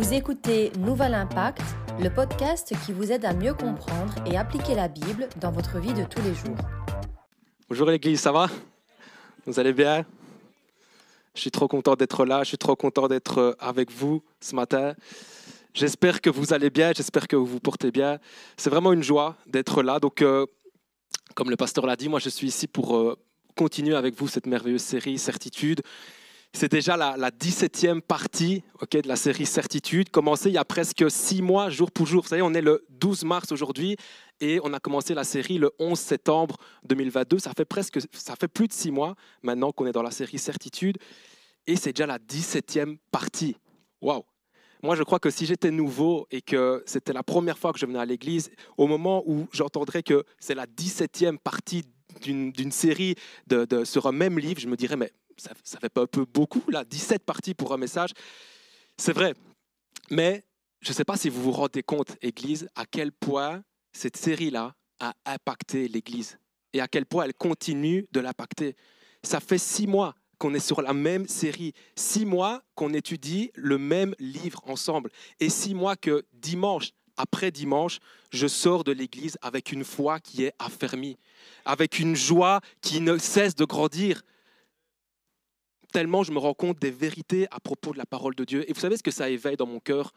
Vous écoutez Nouvel Impact, le podcast qui vous aide à mieux comprendre et appliquer la Bible dans votre vie de tous les jours. Bonjour l'église, ça va? Vous allez bien? Je suis trop content d'être là, je suis trop content d'être euh, avec vous ce matin. J'espère que vous allez bien, j'espère que vous vous portez bien. C'est vraiment une joie d'être là. Donc, euh, comme le pasteur l'a dit, moi je suis ici pour euh, continuer avec vous cette merveilleuse série Certitude. C'est déjà la, la 17e partie de la série Certitude, commencée il y a presque six mois, jour pour jour. Vous savez, on est le 12 mars aujourd'hui et on a commencé la série le 11 septembre 2022. Ça fait, presque, ça fait plus de six mois maintenant qu'on est dans la série Certitude et c'est déjà la 17e partie. Waouh! Moi, je crois que si j'étais nouveau et que c'était la première fois que je venais à l'église, au moment où j'entendrais que c'est la 17e partie d'une série de, de, sur un même livre, je me dirais, mais ça, ça fait pas un peu beaucoup, là, 17 parties pour un message. C'est vrai. Mais je ne sais pas si vous vous rendez compte, Église, à quel point cette série-là a impacté l'Église et à quel point elle continue de l'impacter. Ça fait six mois qu'on est sur la même série, six mois qu'on étudie le même livre ensemble, et six mois que dimanche après dimanche, je sors de l'Église avec une foi qui est affermie, avec une joie qui ne cesse de grandir, tellement je me rends compte des vérités à propos de la parole de Dieu. Et vous savez ce que ça éveille dans mon cœur?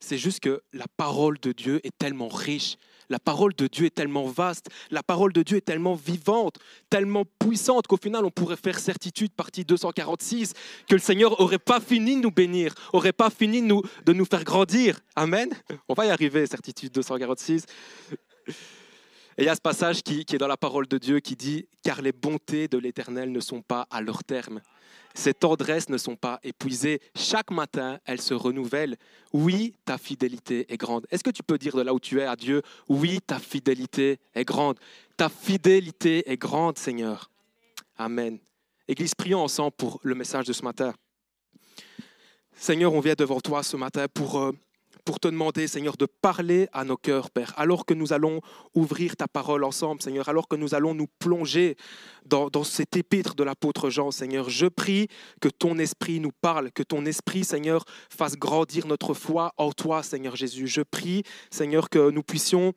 C'est juste que la parole de Dieu est tellement riche, la parole de Dieu est tellement vaste, la parole de Dieu est tellement vivante, tellement puissante qu'au final on pourrait faire certitude, partie 246, que le Seigneur n'aurait pas fini de nous bénir, n'aurait pas fini de nous, de nous faire grandir. Amen. On va y arriver, certitude 246. Et il y a ce passage qui, est dans la parole de Dieu qui dit, car les bontés de l'Éternel ne sont pas à leur terme. Ces tendresses ne sont pas épuisées. Chaque matin, elles se renouvellent. Oui, ta fidélité est grande. Est-ce que tu peux dire de là où tu es à Dieu, oui, ta fidélité est grande. Ta fidélité est grande, Seigneur. Amen. Église, prions ensemble pour le message de ce matin. Seigneur, on vient devant toi ce matin pour... Euh, pour te demander, Seigneur, de parler à nos cœurs, Père, alors que nous allons ouvrir ta parole ensemble, Seigneur, alors que nous allons nous plonger dans, dans cet épître de l'apôtre Jean, Seigneur. Je prie que ton esprit nous parle, que ton esprit, Seigneur, fasse grandir notre foi en toi, Seigneur Jésus. Je prie, Seigneur, que nous puissions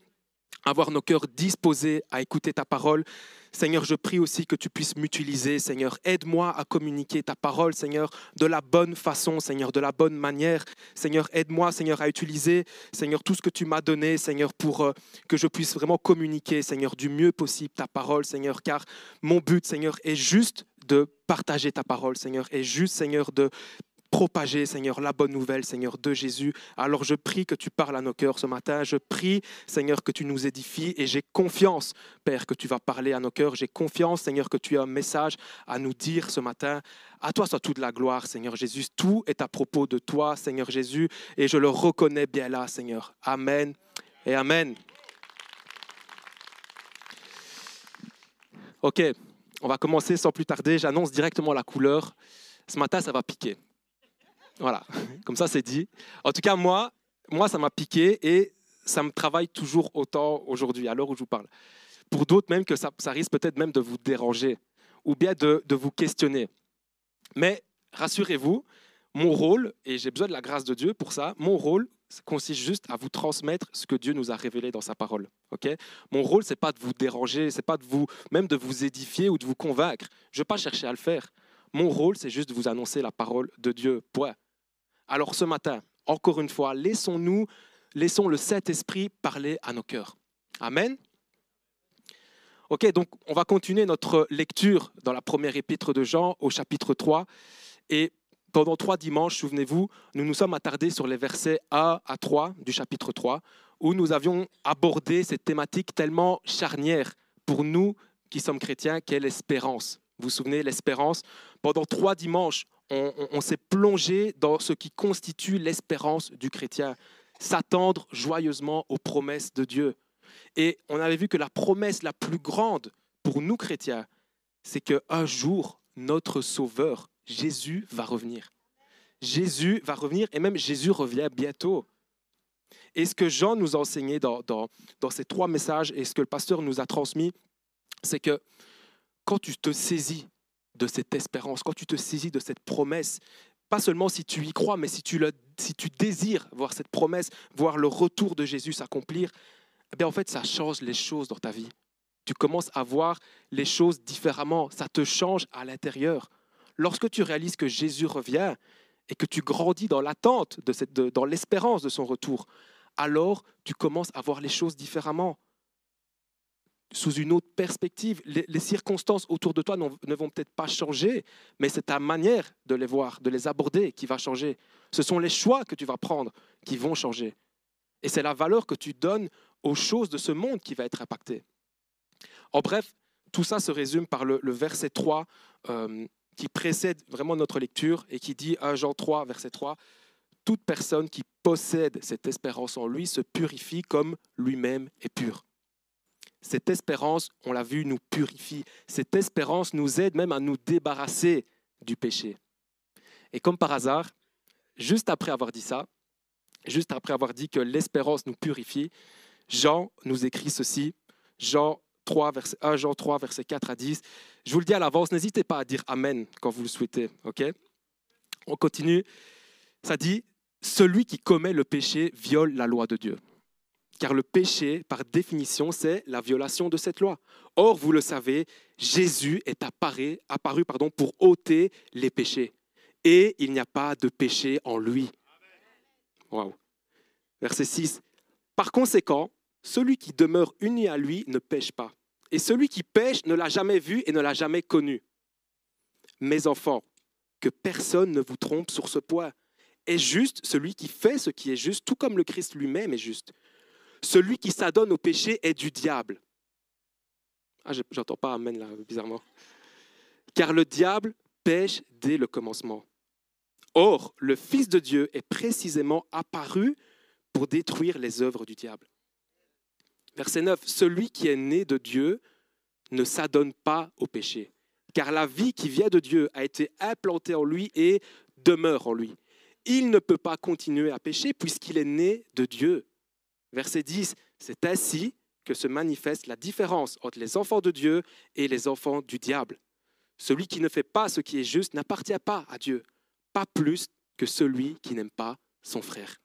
avoir nos cœurs disposés à écouter ta parole. Seigneur, je prie aussi que tu puisses m'utiliser, Seigneur. Aide-moi à communiquer ta parole, Seigneur, de la bonne façon, Seigneur, de la bonne manière. Seigneur, aide-moi, Seigneur, à utiliser, Seigneur, tout ce que tu m'as donné, Seigneur, pour euh, que je puisse vraiment communiquer, Seigneur, du mieux possible ta parole, Seigneur, car mon but, Seigneur, est juste de partager ta parole, Seigneur, est juste, Seigneur, de propager, Seigneur, la bonne nouvelle, Seigneur, de Jésus. Alors je prie que tu parles à nos cœurs ce matin. Je prie, Seigneur, que tu nous édifies et j'ai confiance, Père, que tu vas parler à nos cœurs. J'ai confiance, Seigneur, que tu as un message à nous dire ce matin. À toi soit toute la gloire, Seigneur Jésus. Tout est à propos de toi, Seigneur Jésus, et je le reconnais bien là, Seigneur. Amen et Amen. Ok, on va commencer sans plus tarder. J'annonce directement la couleur. Ce matin, ça va piquer. Voilà, comme ça c'est dit. En tout cas, moi, moi ça m'a piqué et ça me travaille toujours autant aujourd'hui, à l'heure où je vous parle. Pour d'autres, même que ça, ça risque peut-être même de vous déranger ou bien de, de vous questionner. Mais rassurez-vous, mon rôle, et j'ai besoin de la grâce de Dieu pour ça, mon rôle consiste juste à vous transmettre ce que Dieu nous a révélé dans sa parole. Ok? Mon rôle, c'est pas de vous déranger, c'est pas de vous, même de vous édifier ou de vous convaincre. Je ne vais pas chercher à le faire. Mon rôle, c'est juste de vous annoncer la parole de Dieu. Point. Alors ce matin, encore une fois, laissons-nous, laissons le Saint-Esprit parler à nos cœurs. Amen. Ok, donc on va continuer notre lecture dans la première épître de Jean au chapitre 3. Et pendant trois dimanches, souvenez-vous, nous nous sommes attardés sur les versets 1 à 3 du chapitre 3, où nous avions abordé cette thématique tellement charnière pour nous qui sommes chrétiens, qu'est l'espérance. Vous vous souvenez, l'espérance Pendant trois dimanches, on, s'est plongé dans ce qui constitue l'espérance du chrétien, s'attendre joyeusement aux promesses de Dieu. Et on avait vu que la promesse la plus grande pour nous chrétiens, c'est qu'un jour, notre Sauveur, Jésus, va revenir. Jésus va revenir et même Jésus revient bientôt. Et ce que Jean nous a enseigné dans, dans, dans ces trois messages et ce que le pasteur nous a transmis, c'est que quand tu te saisis de cette espérance, quand tu te saisis de cette promesse, pas seulement si tu y crois, mais si tu, le, si tu désires voir cette promesse, voir le retour de Jésus s'accomplir, eh bien en fait, ça change les choses dans ta vie. Tu commences à voir les choses différemment, ça te change à l'intérieur. Lorsque tu réalises que Jésus revient et que tu grandis dans l'attente, de cette, dans l'espérance de son retour, alors tu commences à voir les choses différemment sous une autre perspective. Les, circonstances autour de toi ne vont peut-être pas changer, mais c'est ta manière de les voir, de les aborder qui va changer. Ce sont les choix que tu vas prendre qui vont changer. Et c'est la valeur que tu donnes aux choses de ce monde qui va être impactée. En bref, tout ça se résume par le, verset 3 euh, qui précède vraiment notre lecture et qui dit 1 Jean 3, verset 3, Toute personne qui possède cette espérance en lui se purifie comme lui-même est pur. Cette espérance, on l'a vu, nous purifie. Cette espérance nous aide même à nous débarrasser du péché. Et comme par hasard, juste après avoir dit ça, juste après avoir dit que l'espérance nous purifie, Jean nous écrit ceci, Jean 3, verset 1 Jean 3, verset 4 à 10. Je vous le dis à l'avance, n'hésitez pas à dire Amen quand vous le souhaitez. On continue. Ça dit, celui qui commet le péché viole la loi de Dieu. Car le péché, par définition, c'est la violation de cette loi. Or, vous le savez, Jésus est apparu, apparu pardon, pour ôter les péchés. Et il n'y a pas de péché en lui. Wow. Verset 6. Par conséquent, celui qui demeure uni à lui ne pêche pas. Et celui qui pêche ne l'a jamais vu et ne l'a jamais connu. Mes enfants, que personne ne vous trompe sur ce point. Est juste celui qui fait ce qui est juste, tout comme le Christ lui-même est juste. Celui qui s'adonne au péché est du diable. Ah, j'entends pas Amen là, bizarrement. Car le diable pêche dès le commencement. Or, le Fils de Dieu est précisément apparu pour détruire les œuvres du diable. Verset 9, celui qui est né de Dieu ne s'adonne pas au péché, car la vie qui vient de Dieu a été implantée en lui et demeure en lui. Il ne peut pas continuer à pécher puisqu'il est né de Dieu. Verset 10, c'est ainsi que se manifeste la différence entre les enfants de Dieu et les enfants du diable. Celui qui ne fait pas ce qui est juste n'appartient pas à Dieu, pas plus que celui qui n'aime pas son frère.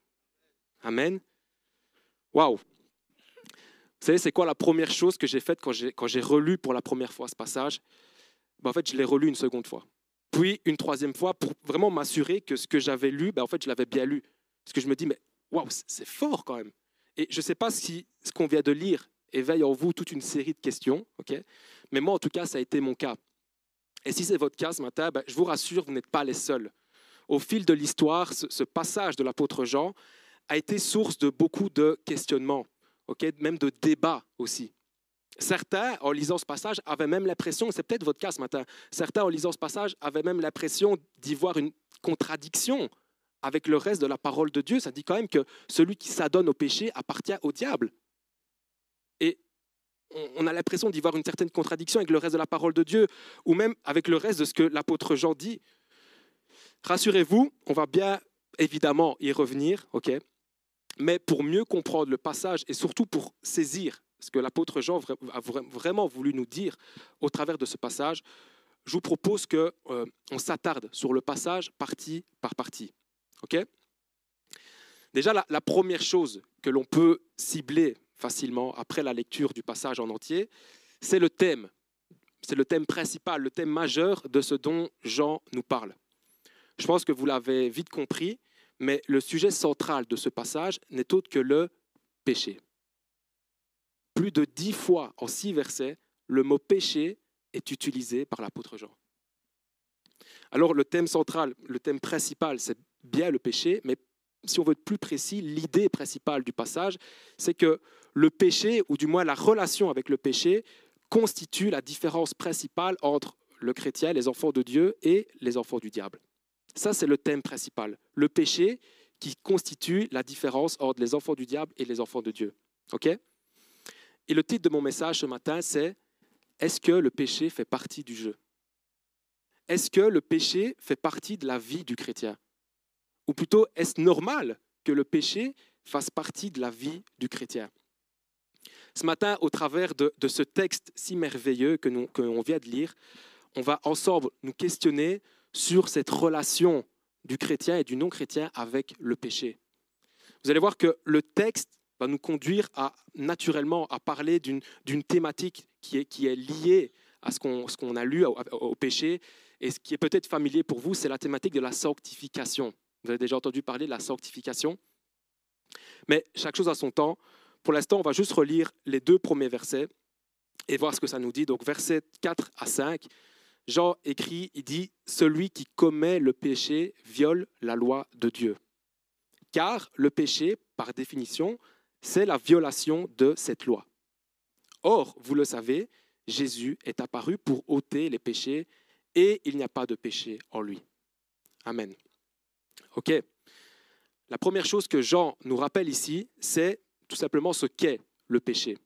Amen. Waouh. Vous savez, c'est quoi la première chose que j'ai faite quand j'ai, relu pour la première fois ce passage? Ben, En fait, je l'ai relu une seconde fois. Puis une troisième fois pour vraiment m'assurer que ce que j'avais lu, ben, en fait, je l'avais bien lu. Parce que je me dis, mais waouh, c'est fort quand même. Et je ne sais pas si ce qu'on vient de lire éveille en vous toute une série de questions, mais moi, en tout cas, ça a été mon cas. Et si c'est votre cas ce matin, ben, je vous rassure, vous n'êtes pas les seuls. Au fil de l'histoire, ce, passage de l'apôtre Jean a été source de beaucoup de questionnements, même de débats aussi. Certains, en lisant ce passage, avaient même l'impression, c'est peut-être votre cas ce matin, certains, en lisant ce passage, avaient même l'impression d'y voir une contradiction avec le reste de la parole de Dieu, ça dit quand même que celui qui s'adonne au péché appartient au diable. Et on a l'impression d'y voir une certaine contradiction avec le reste de la parole de Dieu, ou même avec le reste de ce que l'apôtre Jean dit. Rassurez-vous, on va bien évidemment y revenir, ok mais pour mieux comprendre le passage et surtout pour saisir ce que l'apôtre Jean a vraiment voulu nous dire au travers de ce passage, je vous propose qu'on euh, s'attarde sur le passage partie par partie. Ok? Déjà, la, première chose que l'on peut cibler facilement après la lecture du passage en entier, c'est le thème. C'est le thème principal, le thème majeur de ce dont Jean nous parle. Je pense que vous l'avez vite compris, mais le sujet central de ce passage n'est autre que le péché. Plus de dix fois en six versets, le mot péché est utilisé par l'apôtre Jean. Alors le thème central, le thème principal, c'est bien le péché, mais si on veut être plus précis, l'idée principale du passage, c'est que le péché, ou du moins la relation avec le péché, constitue la différence principale entre le chrétien, les enfants de Dieu, et les enfants du diable. Ça, c'est le thème principal. Le péché qui constitue la différence entre les enfants du diable et les enfants de Dieu. OK? Et le titre de mon message ce matin, c'est Est-ce que le péché fait partie du jeu? Est-ce que le péché fait partie de la vie du chrétien? Ou plutôt, est-ce normal que le péché fasse partie de la vie du chrétien? Ce matin, au travers de, ce texte si merveilleux que l'on vient de lire, on va ensemble nous questionner sur cette relation du chrétien et du non-chrétien avec le péché. Vous allez voir que le texte va nous conduire naturellement à parler d'une thématique qui est liée à ce qu'on a lu au, péché. Et ce qui est peut-être familier pour vous, c'est la thématique de la sanctification. Vous avez déjà entendu parler de la sanctification. Mais chaque chose a son temps. Pour l'instant, on va juste relire les deux premiers versets et voir ce que ça nous dit. Donc versets 4 à 5, Jean écrit, il dit, Celui qui commet le péché viole la loi de Dieu. Car le péché, par définition, c'est la violation de cette loi. Or, vous le savez, Jésus est apparu pour ôter les péchés et il n'y a pas de péché en lui. Amen. OK. La première chose que Jean nous rappelle ici, c'est tout simplement ce qu'est le péché.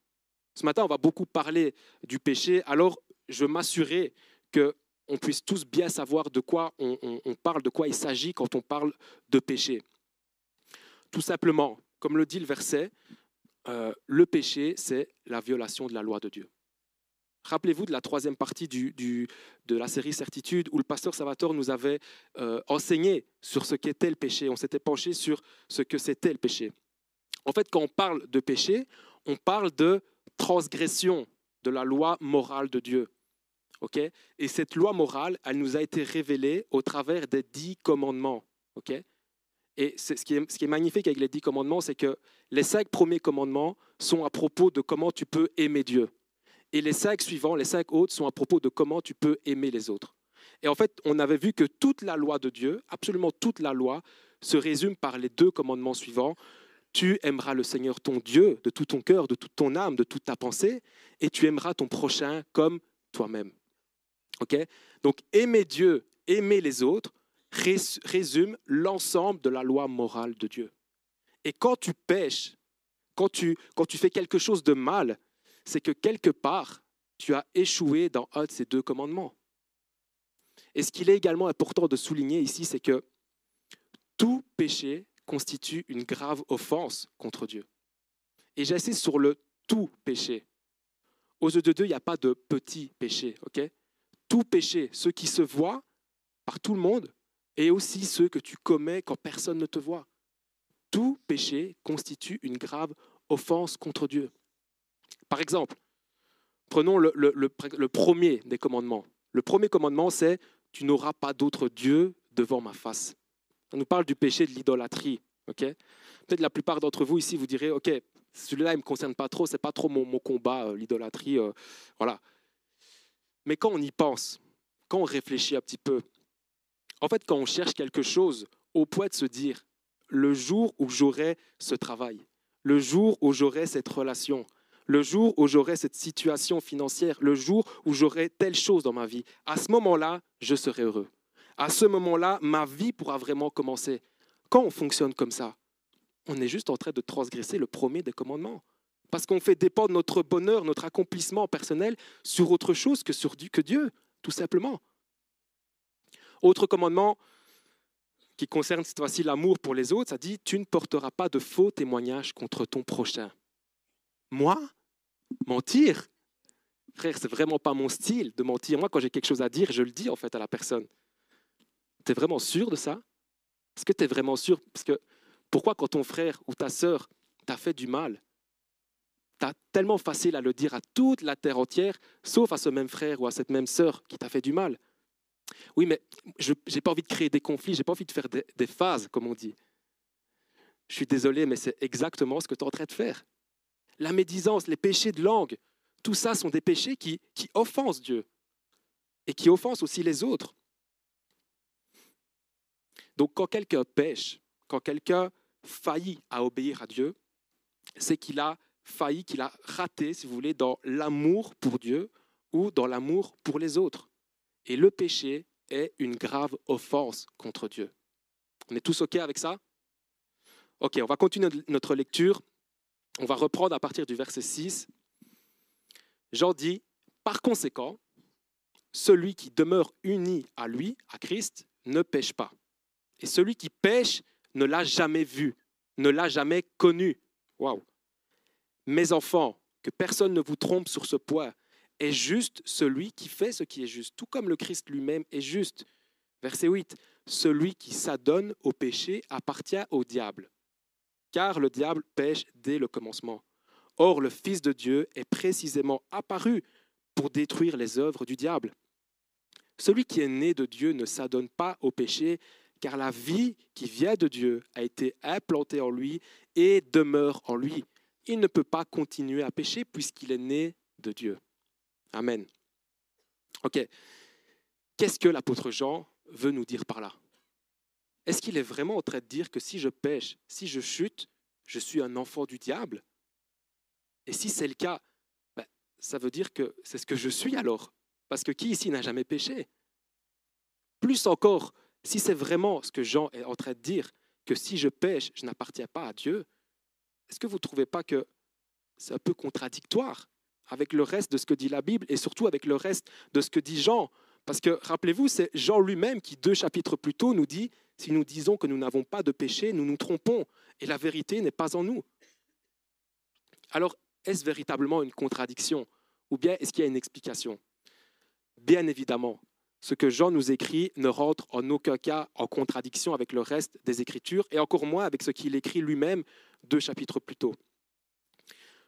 Ce matin, on va beaucoup parler du péché, alors je m'assurer qu'on puisse tous bien savoir de quoi on, on parle, de quoi il s'agit quand on parle de péché. Tout simplement, comme le dit le verset, euh, le péché, c'est la violation de la loi de Dieu. Rappelez-vous de la troisième partie de la série Certitude où le pasteur Salvatore nous avait euh, enseigné sur ce qu'était le péché. On s'était penché sur ce que c'était le péché. En fait, quand on parle de péché, on parle de transgression de la loi morale de Dieu. Et cette loi morale, elle nous a été révélée au travers des dix commandements. et ce qui est magnifique avec les dix commandements, c'est que les cinq premiers commandements sont à propos de comment tu peux aimer Dieu. Et les cinq suivants, les cinq autres, sont à propos de comment tu peux aimer les autres. Et en fait, on avait vu que toute la loi de Dieu, absolument toute la loi, se résume par les deux commandements suivants. Tu aimeras le Seigneur ton Dieu de tout ton cœur, de toute ton âme, de toute ta pensée, et tu aimeras ton prochain comme toi-même. Ok? Donc aimer Dieu, aimer les autres, résume l'ensemble de la loi morale de Dieu. Et quand tu pêches, quand tu, quand tu fais quelque chose de mal, c'est que quelque part, tu as échoué dans un de ces deux commandements. Et ce qu'il est également important de souligner ici, c'est que tout péché constitue une grave offense contre Dieu. Et j'insiste sur le tout péché. Aux yeux de Dieu, il n'y a pas de petit péché. tout péché, ce qui se voit par tout le monde, et aussi ceux que tu commets quand personne ne te voit. Tout péché constitue une grave offense contre Dieu. Par exemple, prenons le, premier des commandements. Le premier commandement, c'est Tu n'auras pas d'autre Dieu devant ma face. On nous parle du péché de l'idolâtrie. Peut-être la plupart d'entre vous ici, vous direz Ok, celui-là, il ne me concerne pas trop, c'est pas trop mon, combat, euh, l'idolâtrie. Euh, voilà. Mais quand on y pense, quand on réfléchit un petit peu, en fait, quand on cherche quelque chose, au point de se dire, le jour où j'aurai ce travail, le jour où j'aurai cette relation, le jour où j'aurai cette situation financière, le jour où j'aurai telle chose dans ma vie, à ce moment-là, je serai heureux. À ce moment-là, ma vie pourra vraiment commencer. Quand on fonctionne comme ça, on est juste en train de transgresser le premier des commandements. Parce qu'on fait dépendre notre bonheur, notre accomplissement personnel sur autre chose que sur que Dieu, tout simplement. Autre commandement qui concerne cette fois-ci l'amour pour les autres, ça dit Tu ne porteras pas de faux témoignages contre ton prochain. Moi Mentir Frère, c'est vraiment pas mon style de mentir. Moi, quand j'ai quelque chose à dire, je le dis en fait à la personne. Tu es vraiment sûr de ça? Est-ce que tu es vraiment sûr? Parce que pourquoi quand ton frère ou ta sœur t'a fait du mal, tu as tellement facile à le dire à toute la terre entière, sauf à ce même frère ou à cette même sœur qui t'a fait du mal? Oui, mais je n'ai pas envie de créer des conflits, je n'ai pas envie de faire des, phases, comme on dit. Je suis désolé, mais c'est exactement ce que tu es en train de faire. La médisance, les péchés de langue, tout ça sont des péchés qui, qui offensent Dieu et qui offensent aussi les autres. Donc quand quelqu'un pêche, quand quelqu'un faillit à obéir à Dieu, c'est qu'il a failli, qu'il a raté, si vous voulez, dans l'amour pour Dieu ou dans l'amour pour les autres. Et le péché est une grave offense contre Dieu. On est tous OK avec ça? OK, on va continuer notre lecture. On va reprendre à partir du verset 6. Jean dit, par conséquent, celui qui demeure uni à lui, à Christ, ne pêche pas. Et celui qui pêche ne l'a jamais vu, ne l'a jamais connu. Waouh. Mes enfants, que personne ne vous trompe sur ce point est juste celui qui fait ce qui est juste, tout comme le Christ lui-même est juste. Verset 8, Celui qui s'adonne au péché appartient au diable, car le diable pêche dès le commencement. Or, le Fils de Dieu est précisément apparu pour détruire les œuvres du diable. Celui qui est né de Dieu ne s'adonne pas au péché, car la vie qui vient de Dieu a été implantée en lui et demeure en lui. Il ne peut pas continuer à pécher puisqu'il est né de Dieu. Amen. Ok. Qu'est-ce que l'apôtre Jean veut nous dire par là? Est-ce qu'il est vraiment en train de dire que si je pêche, si je chute, je suis un enfant du diable? Et si c'est le cas, ben, ça veut dire que c'est ce que je suis alors. Parce que qui ici n'a jamais péché? Plus encore, si c'est vraiment ce que Jean est en train de dire, que si je pêche, je n'appartiens pas à Dieu, est-ce que vous ne trouvez pas que c'est un peu contradictoire avec le reste de ce que dit la Bible et surtout avec le reste de ce que dit Jean? Parce que rappelez-vous, c'est Jean lui-même qui, deux chapitres plus tôt, nous dit, si nous disons que nous n'avons pas de péché, nous nous trompons et la vérité n'est pas en nous. Alors, est-ce véritablement une contradiction ou bien est-ce qu'il y a une explication? Bien évidemment, ce que Jean nous écrit ne rentre en aucun cas en contradiction avec le reste des Écritures et encore moins avec ce qu'il écrit lui-même deux chapitres plus tôt.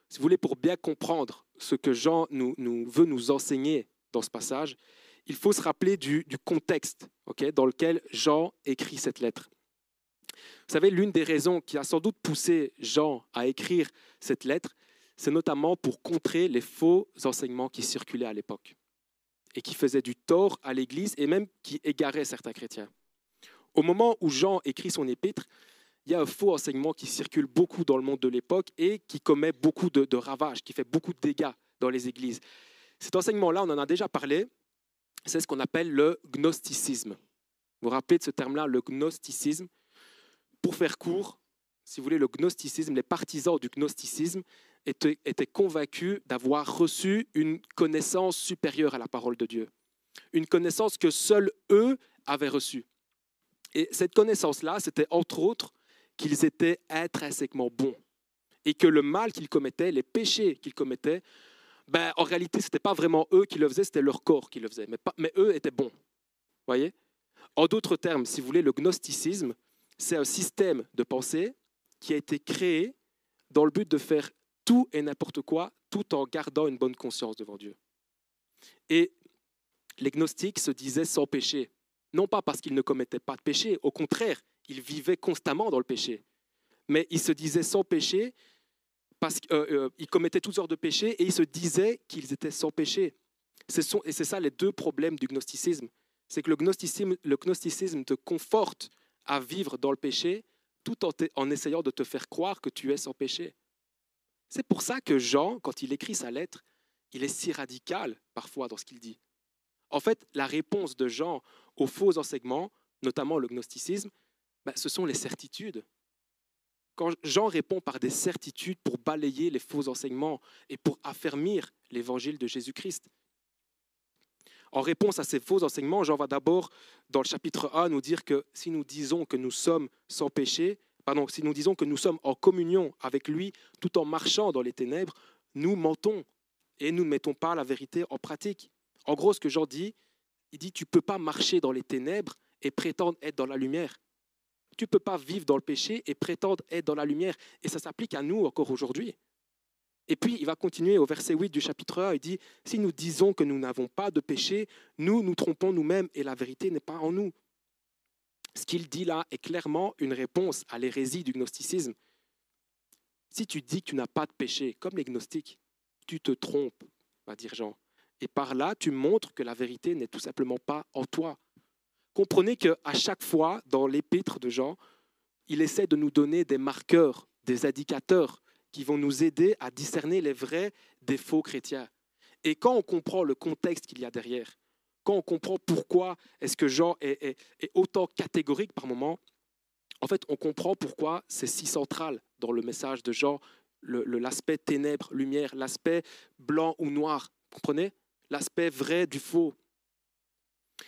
Si vous voulez, pour bien comprendre ce que Jean veut nous enseigner dans ce passage, il faut se rappeler du, contexte dans lequel Jean écrit cette lettre. Vous savez, l'une des raisons qui a sans doute poussé Jean à écrire cette lettre, c'est notamment pour contrer les faux enseignements qui circulaient à l'époque et qui faisaient du tort à l'Église et même qui égaraient certains chrétiens. Au moment où Jean écrit son épître, il y a un faux enseignement qui circule beaucoup dans le monde de l'époque et qui commet beaucoup de, ravages, qui fait beaucoup de dégâts dans les églises. Cet enseignement-là, on en a déjà parlé, c'est ce qu'on appelle le gnosticisme. Vous vous rappelez de ce terme-là, le gnosticisme? Pour faire court, si vous voulez, le gnosticisme, les partisans du gnosticisme étaient, étaient convaincus d'avoir reçu une connaissance supérieure à la parole de Dieu, une connaissance que seuls eux avaient reçue. Et cette connaissance-là, c'était entre autres qu'ils étaient intrinsèquement bons et que le mal qu'ils commettaient, les péchés qu'ils commettaient, ben, en réalité, ce n'était pas vraiment eux qui le faisaient, c'était leur corps qui le faisait. Mais, mais eux étaient bons. voyez? En d'autres termes, si vous voulez, le gnosticisme, c'est un système de pensée qui a été créé dans le but de faire tout et n'importe quoi tout en gardant une bonne conscience devant Dieu. Et les gnostiques se disaient sans péché, non pas parce qu'ils ne commettaient pas de péché, au contraire, ils vivaient constamment dans le péché. Mais ils se disaient sans péché parce qu'ils euh, euh, commettaient toutes sortes de péchés et ils se disaient qu'ils étaient sans péché. et c'est ça les deux problèmes du gnosticisme. C'est que le gnosticisme, le gnosticisme te conforte à vivre dans le péché tout en, essayant de te faire croire que tu es sans péché. C'est pour ça que Jean, quand il écrit sa lettre, il est si radical parfois dans ce qu'il dit. En fait, la réponse de Jean aux faux enseignements, notamment le gnosticisme, ben, ce sont les certitudes. Jean répond par des certitudes pour balayer les faux enseignements et pour affermir l'évangile de Jésus-Christ. En réponse à ces faux enseignements, Jean va d'abord, dans le chapitre 1, nous dire que si nous disons que nous sommes sans péché, si nous disons que nous sommes en communion avec lui tout en marchant dans les ténèbres, nous mentons et nous ne mettons pas la vérité en pratique. En gros, ce que Jean dit, il dit, tu ne peux pas marcher dans les ténèbres et prétendre être dans la lumière. Tu ne peux pas vivre dans le péché et prétendre être dans la lumière. Et ça s'applique à nous encore aujourd'hui. Et puis, il va continuer au verset 8 du chapitre 1, il dit, si nous disons que nous n'avons pas de péché, nous nous trompons nous-mêmes et la vérité n'est pas en nous. Ce qu'il dit là est clairement une réponse à l'hérésie du gnosticisme. Si tu dis que tu n'as pas de péché, comme les gnostiques, tu te trompes, va dire Jean. Et par là, tu montres que la vérité n'est tout simplement pas en toi. Comprenez qu'à chaque fois, dans l'épître de Jean, il essaie de nous donner des marqueurs, des indicateurs qui vont nous aider à discerner les vrais des faux chrétiens. Et quand on comprend le contexte qu'il y a derrière, quand on comprend pourquoi est-ce que Jean est, autant catégorique par moment, en fait, on comprend pourquoi c'est si central dans le message de Jean, l'aspect ténèbres, lumière, l'aspect blanc ou noir. Comprenez? L'aspect vrai du faux.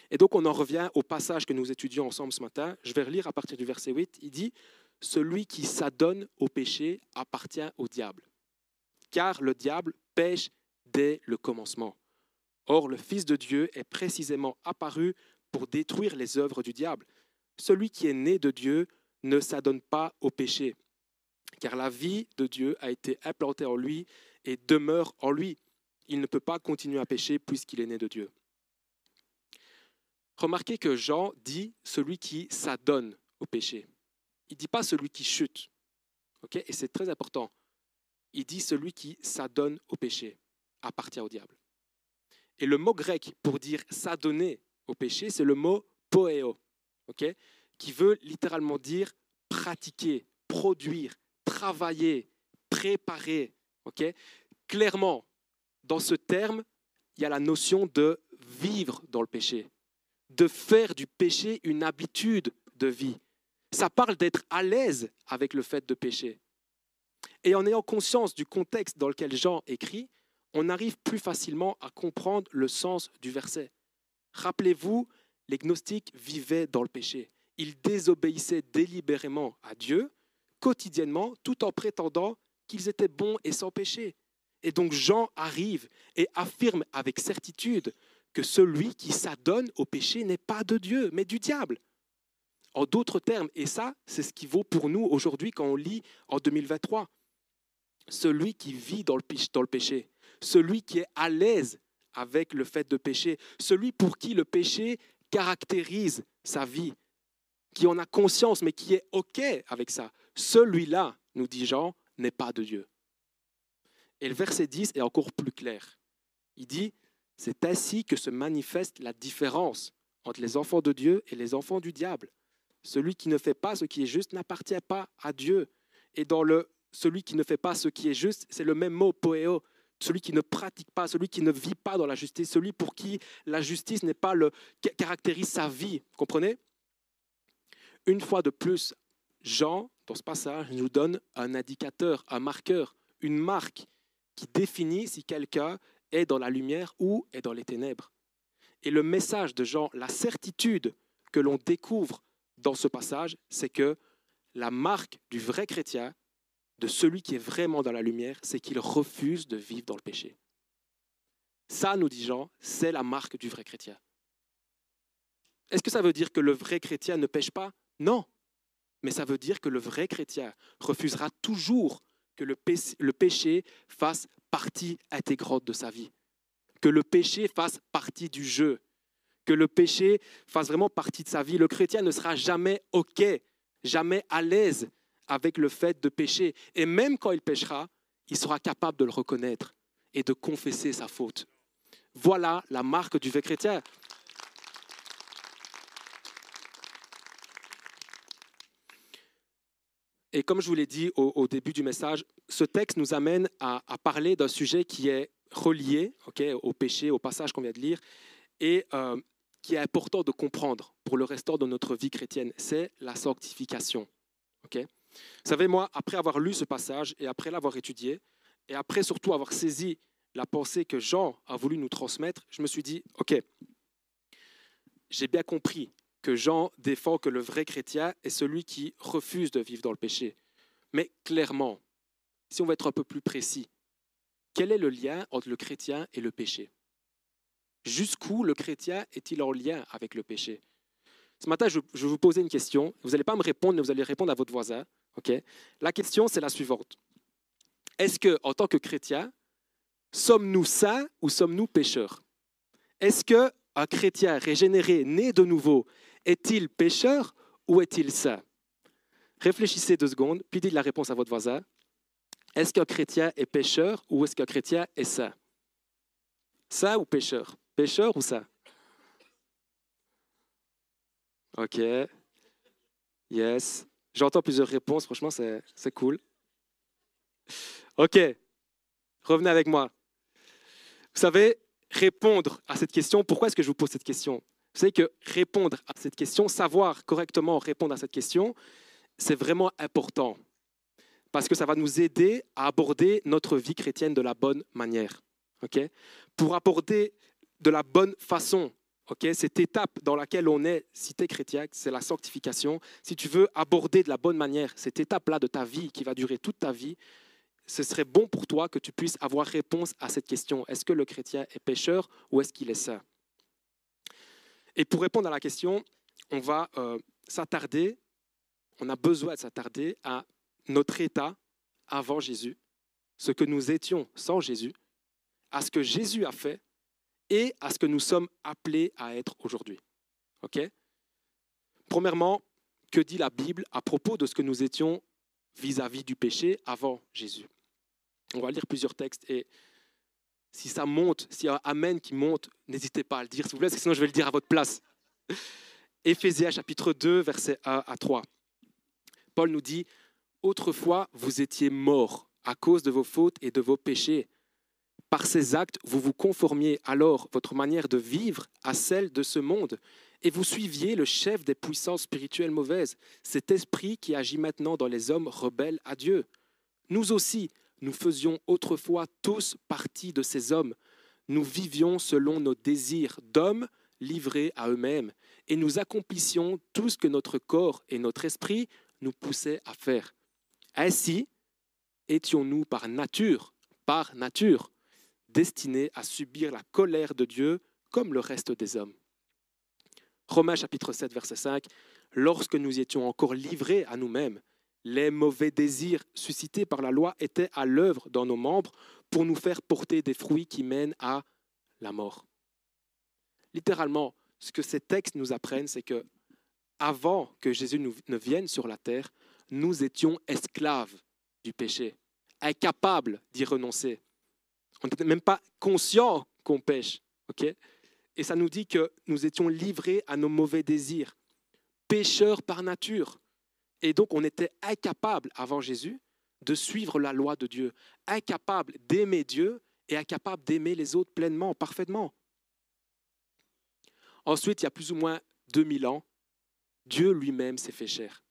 Et donc on en revient au passage que nous étudions ensemble ce matin. Je vais relire à partir du verset 8. Il dit, Celui qui s'adonne au péché appartient au diable, car le diable pêche dès le commencement. Or, le Fils de Dieu est précisément apparu pour détruire les œuvres du diable. Celui qui est né de Dieu ne s'adonne pas au péché, car la vie de Dieu a été implantée en lui et demeure en lui. Il ne peut pas continuer à pécher puisqu'il est né de Dieu. Remarquez que Jean dit celui qui s'adonne au péché. Il ne dit pas celui qui chute. Et c'est très important. Il dit celui qui s'adonne au péché, appartient au diable. Et le mot grec pour dire s'adonner au péché, c'est le mot poéo, qui veut littéralement dire pratiquer, produire, travailler, préparer. Clairement, dans ce terme, il y a la notion de vivre dans le péché, de faire du péché une habitude de vie. Ça parle d'être à l'aise avec le fait de pécher. Et en ayant conscience du contexte dans lequel Jean écrit, on arrive plus facilement à comprendre le sens du verset. Rappelez-vous, les gnostiques vivaient dans le péché. Ils désobéissaient délibérément à Dieu, quotidiennement, tout en prétendant qu'ils étaient bons et sans péché. Et donc Jean arrive et affirme avec certitude que celui qui s'adonne au péché n'est pas de Dieu, mais du diable. En d'autres termes, et ça, c'est ce qui vaut pour nous aujourd'hui quand on lit en 2023, celui qui vit dans le péché, celui qui est à l'aise avec le fait de pécher, celui pour qui le péché caractérise sa vie, qui en a conscience mais qui est OK avec ça, celui-là, nous dit Jean, n'est pas de Dieu. Et le verset 10 est encore plus clair. Il dit, c'est ainsi que se manifeste la différence entre les enfants de Dieu et les enfants du diable. Celui qui ne fait pas ce qui est juste n'appartient pas à Dieu. Et dans le celui qui ne fait pas ce qui est juste, c'est le même mot poéo. Celui qui ne pratique pas, celui qui ne vit pas dans la justice, celui pour qui la justice n'est pas le caractérise sa vie. Comprenez? Une fois de plus, Jean, dans ce passage, nous donne un indicateur, un marqueur, une marque qui définit si quelqu'un est dans la lumière ou est dans les ténèbres. Et le message de Jean, la certitude que l'on découvre dans ce passage, c'est que la marque du vrai chrétien, de celui qui est vraiment dans la lumière, c'est qu'il refuse de vivre dans le péché. Ça, nous dit Jean, c'est la marque du vrai chrétien. Est-ce que ça veut dire que le vrai chrétien ne pêche pas? Non. Mais ça veut dire que le vrai chrétien refusera toujours que le péché fasse partie intégrante de sa vie, que le péché fasse partie du jeu, que le péché fasse vraiment partie de sa vie. Le chrétien ne sera jamais OK, jamais à l'aise avec le fait de pécher. Et même quand il péchera, il sera capable de le reconnaître et de confesser sa faute. Voilà la marque du vrai chrétien. Et comme je vous l'ai dit au, début du message, ce texte nous amène à, parler d'un sujet qui est relié au péché, au passage qu'on vient de lire, et euh, qui est important de comprendre pour le restant de notre vie chrétienne. C'est la sanctification. Vous savez, moi, après avoir lu ce passage et après l'avoir étudié, et après surtout avoir saisi la pensée que Jean a voulu nous transmettre, je me suis dit, OK, j'ai bien compris que Jean défend que le vrai chrétien est celui qui refuse de vivre dans le péché. Mais clairement, si on veut être un peu plus précis, quel est le lien entre le chrétien et le péché? Jusqu'où le chrétien est-il en lien avec le péché? Ce matin, je vais vous poser une question. Vous n'allez pas me répondre, mais vous allez répondre à votre voisin. la question, c'est la suivante. Est-ce que, en tant que chrétien, sommes-nous saints ou sommes-nous pécheurs? Est-ce qu'un chrétien régénéré, né de nouveau, est-il pécheur ou est-il saint? Réfléchissez deux secondes, puis dites la réponse à votre voisin. Est-ce qu'un chrétien est pécheur ou est-ce qu'un chrétien est saint? Saint ou pécheur? Pécheur ou saint? Ok. Yes. J'entends plusieurs réponses, franchement, c'est cool. Ok. Revenez avec moi. Vous savez, répondre à cette question, pourquoi est-ce que je vous pose cette question? Vous savez que répondre à cette question, savoir correctement répondre à cette question, c'est vraiment important parce que ça va nous aider à aborder notre vie chrétienne de la bonne manière. Pour aborder de la bonne façon cette étape dans laquelle on est, si tu es chrétien, c'est la sanctification. Si tu veux aborder de la bonne manière cette étape-là de ta vie qui va durer toute ta vie, ce serait bon pour toi que tu puisses avoir réponse à cette question. Est-ce que le chrétien est pécheur ou est-ce qu'il est saint? Et pour répondre à la question, on va euh, s'attarder, on a besoin de s'attarder à notre état avant Jésus, ce que nous étions sans Jésus, à ce que Jésus a fait et à ce que nous sommes appelés à être aujourd'hui. OK? Premièrement, que dit la Bible à propos de ce que nous étions vis-à-vis du péché avant Jésus? On va lire plusieurs textes et si ça monte, s'il y a un Amen qui monte, n'hésitez pas à le dire, s'il vous plaît, parce que sinon je vais le dire à votre place. Éphésiens chapitre 2, versets 1 à 3. Paul nous dit, Autrefois, vous étiez morts à cause de vos fautes et de vos péchés. Par ces actes, vous vous conformiez alors votre manière de vivre à celle de ce monde, et vous suiviez le chef des puissances spirituelles mauvaises, cet esprit qui agit maintenant dans les hommes rebelles à Dieu. Nous aussi, nous faisions autrefois tous partie de ces hommes. Nous vivions selon nos désirs d'hommes livrés à eux-mêmes, et nous accomplissions tout ce que notre corps et notre esprit nous poussaient à faire. Ainsi, étions-nous par nature, par nature, destinés à subir la colère de Dieu comme le reste des hommes. Romains chapitre 7, verset 5, Lorsque nous étions encore livrés à nous-mêmes, les mauvais désirs suscités par la loi étaient à l'œuvre dans nos membres pour nous faire porter des fruits qui mènent à la mort. Littéralement, ce que ces textes nous apprennent, c'est que avant que Jésus ne vienne sur la terre, nous étions esclaves du péché, incapables d'y renoncer. On n'était même pas conscient qu'on pêche. Et ça nous dit que nous étions livrés à nos mauvais désirs, pécheurs par nature. Et donc on était incapable avant Jésus de suivre la loi de Dieu, incapable d'aimer Dieu et incapable d'aimer les autres pleinement, parfaitement. Ensuite, il y a plus ou moins 2000 ans, Dieu lui-même s'est fait chair.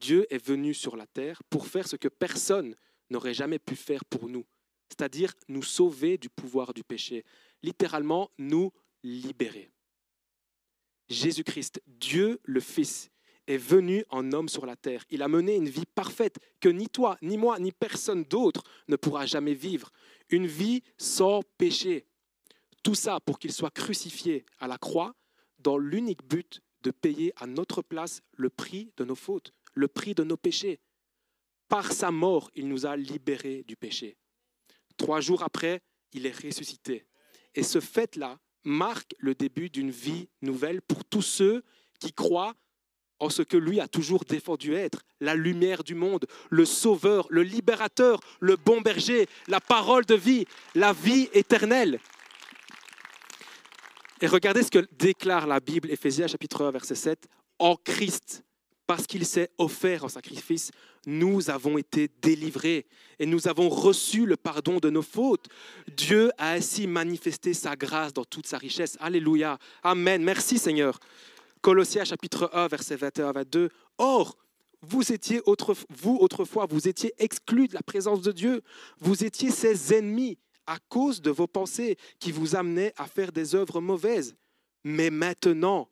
Dieu est venu sur la terre pour faire ce que personne n'aurait jamais pu faire pour nous, c'est-à-dire nous sauver du pouvoir du péché, littéralement nous libérer. Jésus-Christ, Dieu le Fils, est venu en homme sur la terre. Il a mené une vie parfaite que ni toi, ni moi, ni personne d'autre ne pourra jamais vivre. Une vie sans péché. Tout ça pour qu'il soit crucifié à la croix dans l'unique but de payer à notre place le prix de nos fautes, le prix de nos péchés. Par sa mort, il nous a libérés du péché. Trois jours après, il est ressuscité. Et ce fait-là marque le début d'une vie nouvelle pour tous ceux qui croient en ce que lui a toujours défendu être, la lumière du monde, le sauveur, le libérateur, le bon berger, la parole de vie, la vie éternelle. Et regardez ce que déclare la Bible, Éphésiens chapitre 1, verset 7. En Christ, parce qu'il s'est offert en sacrifice, nous avons été délivrés et nous avons reçu le pardon de nos fautes. Dieu a ainsi manifesté sa grâce dans toute sa richesse. Alléluia. Amen. Merci Seigneur. Colossiens chapitre 1, verset 21 22. Or, vous étiez vous autrefois, vous étiez exclus de la présence de Dieu. Vous étiez ses ennemis à cause de vos pensées qui vous amenaient à faire des œuvres mauvaises. Mais maintenant,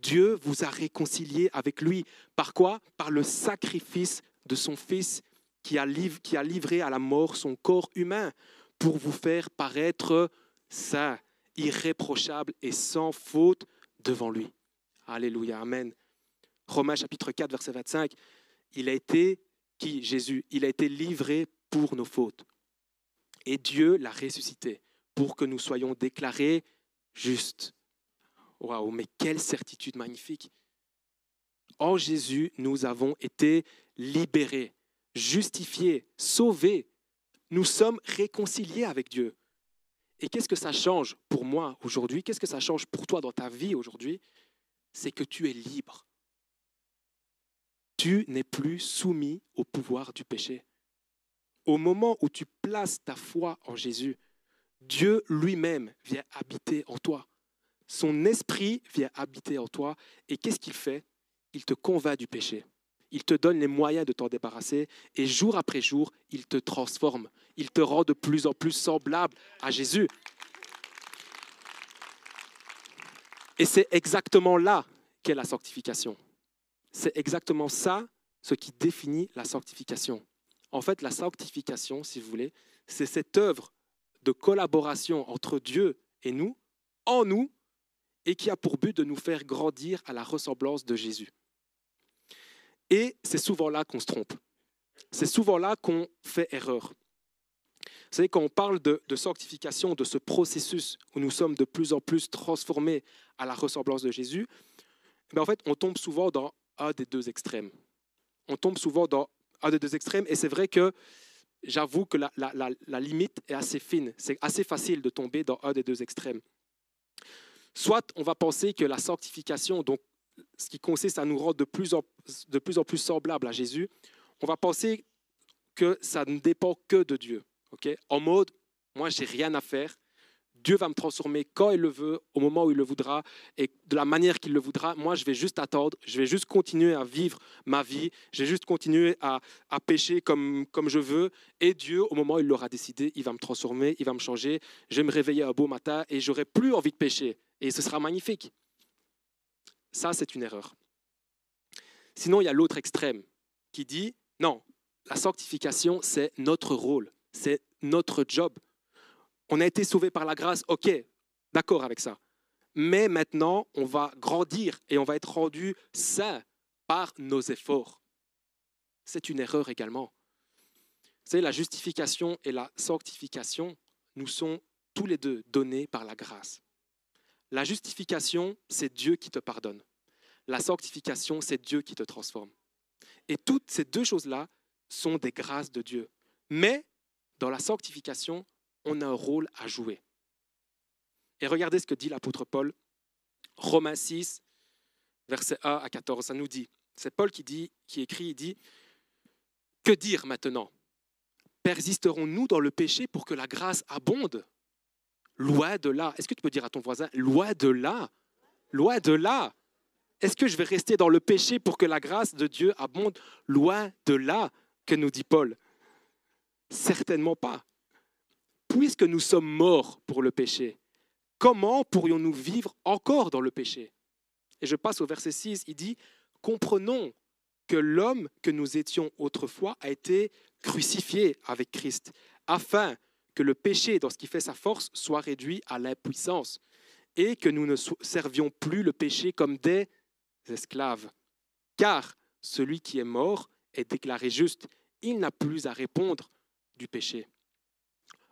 Dieu vous a réconcilié avec lui. Par quoi? Par le sacrifice de son Fils qui a, livré à la mort son corps humain pour vous faire paraître saint, irréprochable et sans faute devant lui. Alléluia, Amen. Romains chapitre 4, verset 25, il a été, qui Jésus, il a été livré pour nos fautes. Et Dieu l'a ressuscité pour que nous soyons déclarés justes. Waouh, mais quelle certitude magnifique. En Jésus, nous avons été libérés, justifiés, sauvés. Nous sommes réconciliés avec Dieu. Et qu'est-ce que ça change pour moi aujourd'hui? Qu'est-ce que ça change pour toi dans ta vie aujourd'hui? C'est que tu es libre. Tu n'es plus soumis au pouvoir du péché. Au moment où tu places ta foi en Jésus, Dieu lui-même vient habiter en toi. Son esprit vient habiter en toi. Et qu'est-ce qu'il fait? Il te convainc du péché. Il te donne les moyens de t'en débarrasser. Et jour après jour, il te transforme. Il te rend de plus en plus semblable à Jésus. Et c'est exactement là qu'est la sanctification. C'est exactement ça ce qui définit la sanctification. En fait, la sanctification, si vous voulez, c'est cette œuvre de collaboration entre Dieu et nous, en nous, et qui a pour but de nous faire grandir à la ressemblance de Jésus. Et c'est souvent là qu'on se trompe. C'est souvent là qu'on fait erreur. Vous savez, quand on parle de, sanctification, de ce processus où nous sommes de plus en plus transformés à la ressemblance de Jésus, en fait, on tombe souvent dans un des deux extrêmes. On tombe souvent dans un des deux extrêmes, et c'est vrai que j'avoue que la, la, limite est assez fine. C'est assez facile de tomber dans un des deux extrêmes. Soit on va penser que la sanctification, donc ce qui consiste à nous rendre de plus en, de plus, en plus semblables à Jésus, on va penser que ça ne dépend que de Dieu. En mode, moi, j'ai rien à faire. Dieu va me transformer quand il le veut, au moment où il le voudra et de la manière qu'il le voudra. Moi, je vais juste attendre, je vais juste continuer à vivre ma vie, je vais juste continuer à, à pécher comme, comme je veux. Et Dieu, au moment où il l'aura décidé, il va me transformer, il va me changer. Je vais me réveiller un beau matin et j'aurai plus envie de pécher. Et ce sera magnifique. Ça, c'est une erreur. Sinon, il y a l'autre extrême qui dit, non, la sanctification, c'est notre rôle, c'est notre job. On a été sauvé par la grâce, ok, d'accord avec ça. Mais maintenant, on va grandir et on va être rendu saint par nos efforts. C'est une erreur également. Savez, la justification et la sanctification nous sont tous les deux donnés par la grâce. La justification, c'est Dieu qui te pardonne. La sanctification, c'est Dieu qui te transforme. Et toutes ces deux choses-là sont des grâces de Dieu. Mais dans la sanctification, on a un rôle à jouer. Et regardez ce que dit l'apôtre Paul, Romains 6, versets 1 à 14, ça nous dit, c'est Paul qui, écrit, il dit, Que dire maintenant? Persisterons-nous dans le péché pour que la grâce abonde? Loin de là. Est-ce que tu peux dire à ton voisin, loin de là Loin de là. Est-ce que je vais rester dans le péché pour que la grâce de Dieu abonde? Loin de là, que nous dit Paul. Certainement pas. Puisque nous sommes morts pour le péché, comment pourrions-nous vivre encore dans le péché? Et je passe au verset 6, il dit, comprenons que l'homme que nous étions autrefois a été crucifié avec Christ, afin que le péché, dans ce qui fait sa force, soit réduit à l'impuissance, et que nous ne servions plus le péché comme des esclaves. Car celui qui est mort est déclaré juste, il n'a plus à répondre péché.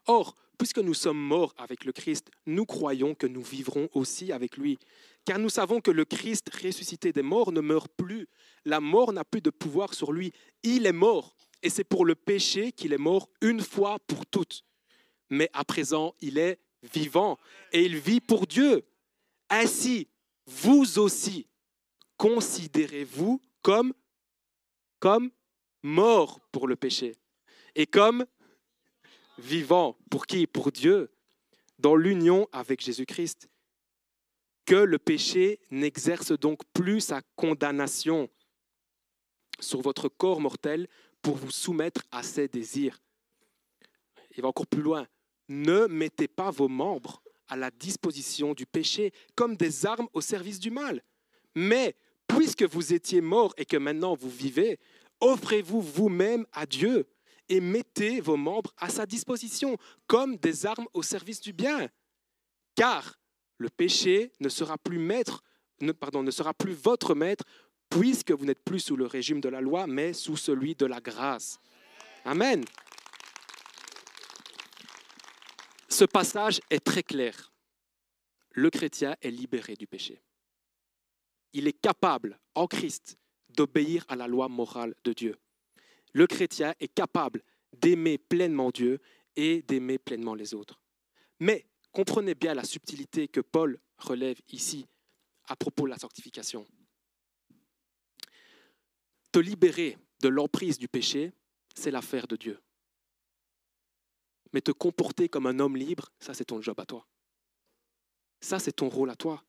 Or, puisque nous sommes morts avec le Christ, nous croyons que nous vivrons aussi avec lui. Car nous savons que le Christ ressuscité des morts ne meurt plus. La mort n'a plus de pouvoir sur lui. Il est mort. Et c'est pour le péché qu'il est mort une fois pour toutes mais à présent, il est vivant et il vit pour Dieu. Ainsi, vous aussi, considérez-vous comme, comme mort pour le péché et comme vivant. Pour qui? Pour Dieu, dans l'union avec Jésus-Christ. Que le péché n'exerce donc plus sa condamnation sur votre corps mortel pour vous soumettre à ses désirs. Il va encore plus loin ne mettez pas vos membres à la disposition du péché comme des armes au service du mal. Mais puisque vous étiez morts et que maintenant vous vivez, offrez-vous vous-même à Dieu et mettez vos membres à sa disposition comme des armes au service du bien. Car le péché ne sera plus votre maître puisque vous n'êtes plus sous le régime de la loi, mais sous celui de la grâce. Amen. Ce passage est très clair. Le chrétien est libéré du péché. Il est capable, en Christ, d'obéir à la loi morale de Dieu. Le chrétien est capable d'aimer pleinement Dieu et d'aimer pleinement les autres. Mais comprenez bien la subtilité que Paul relève ici à propos de la sanctification. Te libérer de l'emprise du péché, c'est l'affaire de Dieu. Mais te comporter comme un homme libre, ça c'est ton job à toi. Ça c'est ton rôle à toi.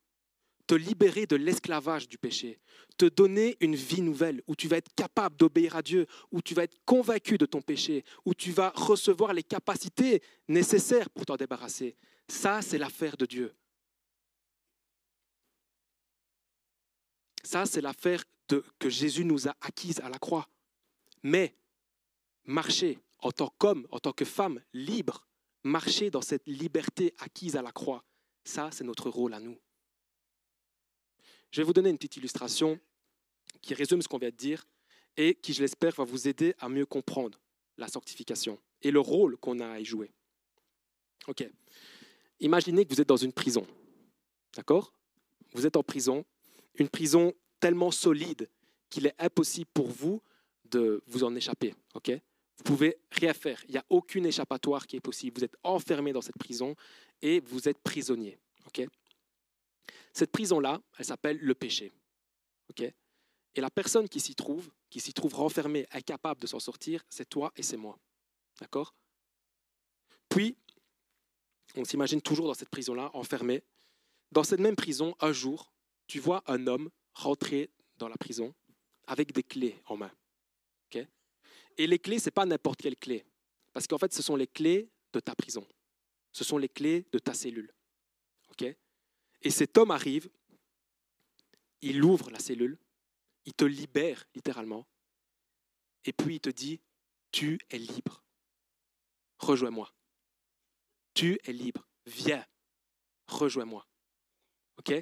Te libérer de l'esclavage du péché, te donner une vie nouvelle où tu vas être capable d'obéir à Dieu, où tu vas être convaincu de ton péché, où tu vas recevoir les capacités nécessaires pour t'en débarrasser. Ça c'est l'affaire de Dieu. Ça c'est l'affaire que Jésus nous a acquise à la croix. Mais marcher en tant qu'homme, en tant que femme libre, marcher dans cette liberté acquise à la croix. Ça, c'est notre rôle à nous. Je vais vous donner une petite illustration qui résume ce qu'on vient de dire et qui, je l'espère, va vous aider à mieux comprendre la sanctification et le rôle qu'on a à y jouer. Ok. Imaginez que vous êtes dans une prison. D'accord? Vous êtes en prison, une prison tellement solide qu'il est impossible pour vous de vous en échapper. Ok? Vous pouvez rien faire. Il n'y a aucune échappatoire qui est possible. Vous êtes enfermé dans cette prison et vous êtes prisonnier. Cette prison-là, elle s'appelle le péché. Et la personne qui s'y trouve, qui s'y trouve renfermée, incapable de s'en sortir, c'est toi et c'est moi. D'accord? Puis, on s'imagine toujours dans cette prison-là, enfermé. Dans cette même prison, un jour, tu vois un homme rentrer dans la prison avec des clés en main. Et les clés, ce n'est pas n'importe quelle clé. Parce qu'en fait, ce sont les clés de ta prison. Ce sont les clés de ta cellule. Et cet homme arrive, il ouvre la cellule, il te libère littéralement, et puis il te dit, tu es libre. Rejoins-moi. Tu es libre. Viens. Rejoins-moi. OK?